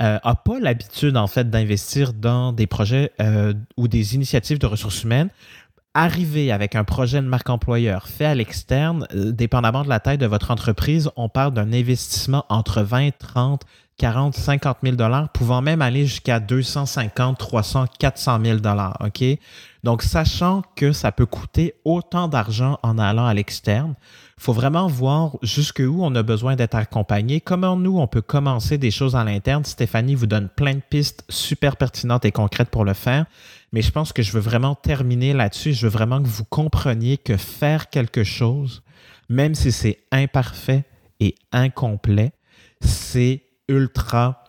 euh, a pas l'habitude en fait d'investir dans des projets euh, ou des initiatives de ressources humaines, arriver avec un projet de marque employeur fait à l'externe, euh, dépendamment de la taille de votre entreprise, on parle d'un investissement entre 20, 30, 40, 50 000 dollars, pouvant même aller jusqu'à 250, 300, 400 000 dollars. OK? Donc, sachant que ça peut coûter autant d'argent en allant à l'externe, il faut vraiment voir jusqu'où on a besoin d'être accompagné, comment nous, on peut commencer des choses à l'interne. Stéphanie vous donne plein de pistes super pertinentes et concrètes pour le faire. Mais je pense que je veux vraiment terminer là-dessus. Je veux vraiment que vous compreniez que faire quelque chose, même si c'est imparfait et incomplet, c'est ultra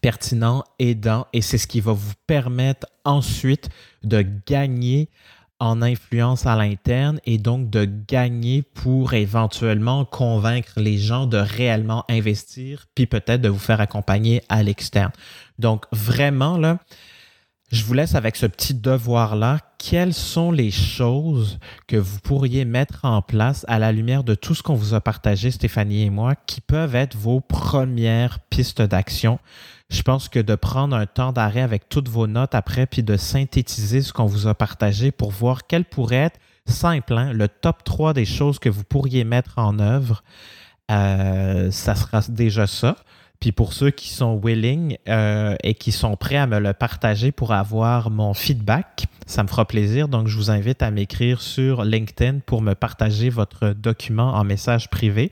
pertinent, aidant, et c'est ce qui va vous permettre ensuite de gagner en influence à l'interne et donc de gagner pour éventuellement convaincre les gens de réellement investir, puis peut-être de vous faire accompagner à l'externe. Donc vraiment, là, Je vous laisse avec ce petit devoir-là. Quelles sont les choses que vous pourriez mettre en place à la lumière de tout ce qu'on vous a partagé, Stéphanie et moi, qui peuvent être vos premières pistes d'action? Je pense que de prendre un temps d'arrêt avec toutes vos notes après, puis de synthétiser ce qu'on vous a partagé pour voir quel pourrait être simple, hein, le top 3 des choses que vous pourriez mettre en œuvre, euh, ça sera déjà ça. Puis pour ceux qui sont willing euh, et qui sont prêts à me le partager pour avoir mon feedback, ça me fera plaisir. Donc, je vous invite à m'écrire sur LinkedIn pour me partager votre document en message privé.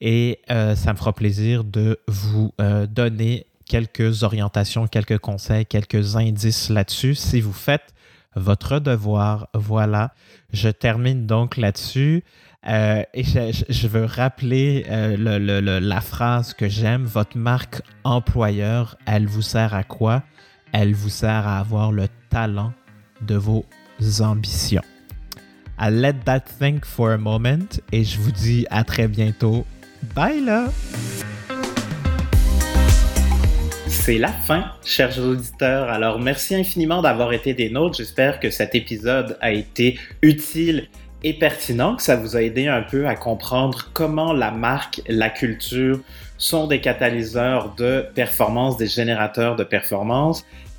Et euh, ça me fera plaisir de vous donner quelques orientations, quelques conseils, quelques indices là-dessus. Si vous faites votre devoir, voilà. Je termine donc là-dessus. Euh, et je, veux rappeler euh, la phrase que j'aime. Votre marque employeur, elle vous sert à quoi? Elle vous sert à avoir le talent de vos ambitions. I let that think for a moment et je vous dis à très bientôt. Bye là! C'est la fin, chers auditeurs. Alors, merci infiniment d'avoir été des nôtres. J'espère que cet épisode a été utile et pertinent, que ça vous a aidé un peu à comprendre comment la marque, la culture sont des catalyseurs de performance, des générateurs de performance.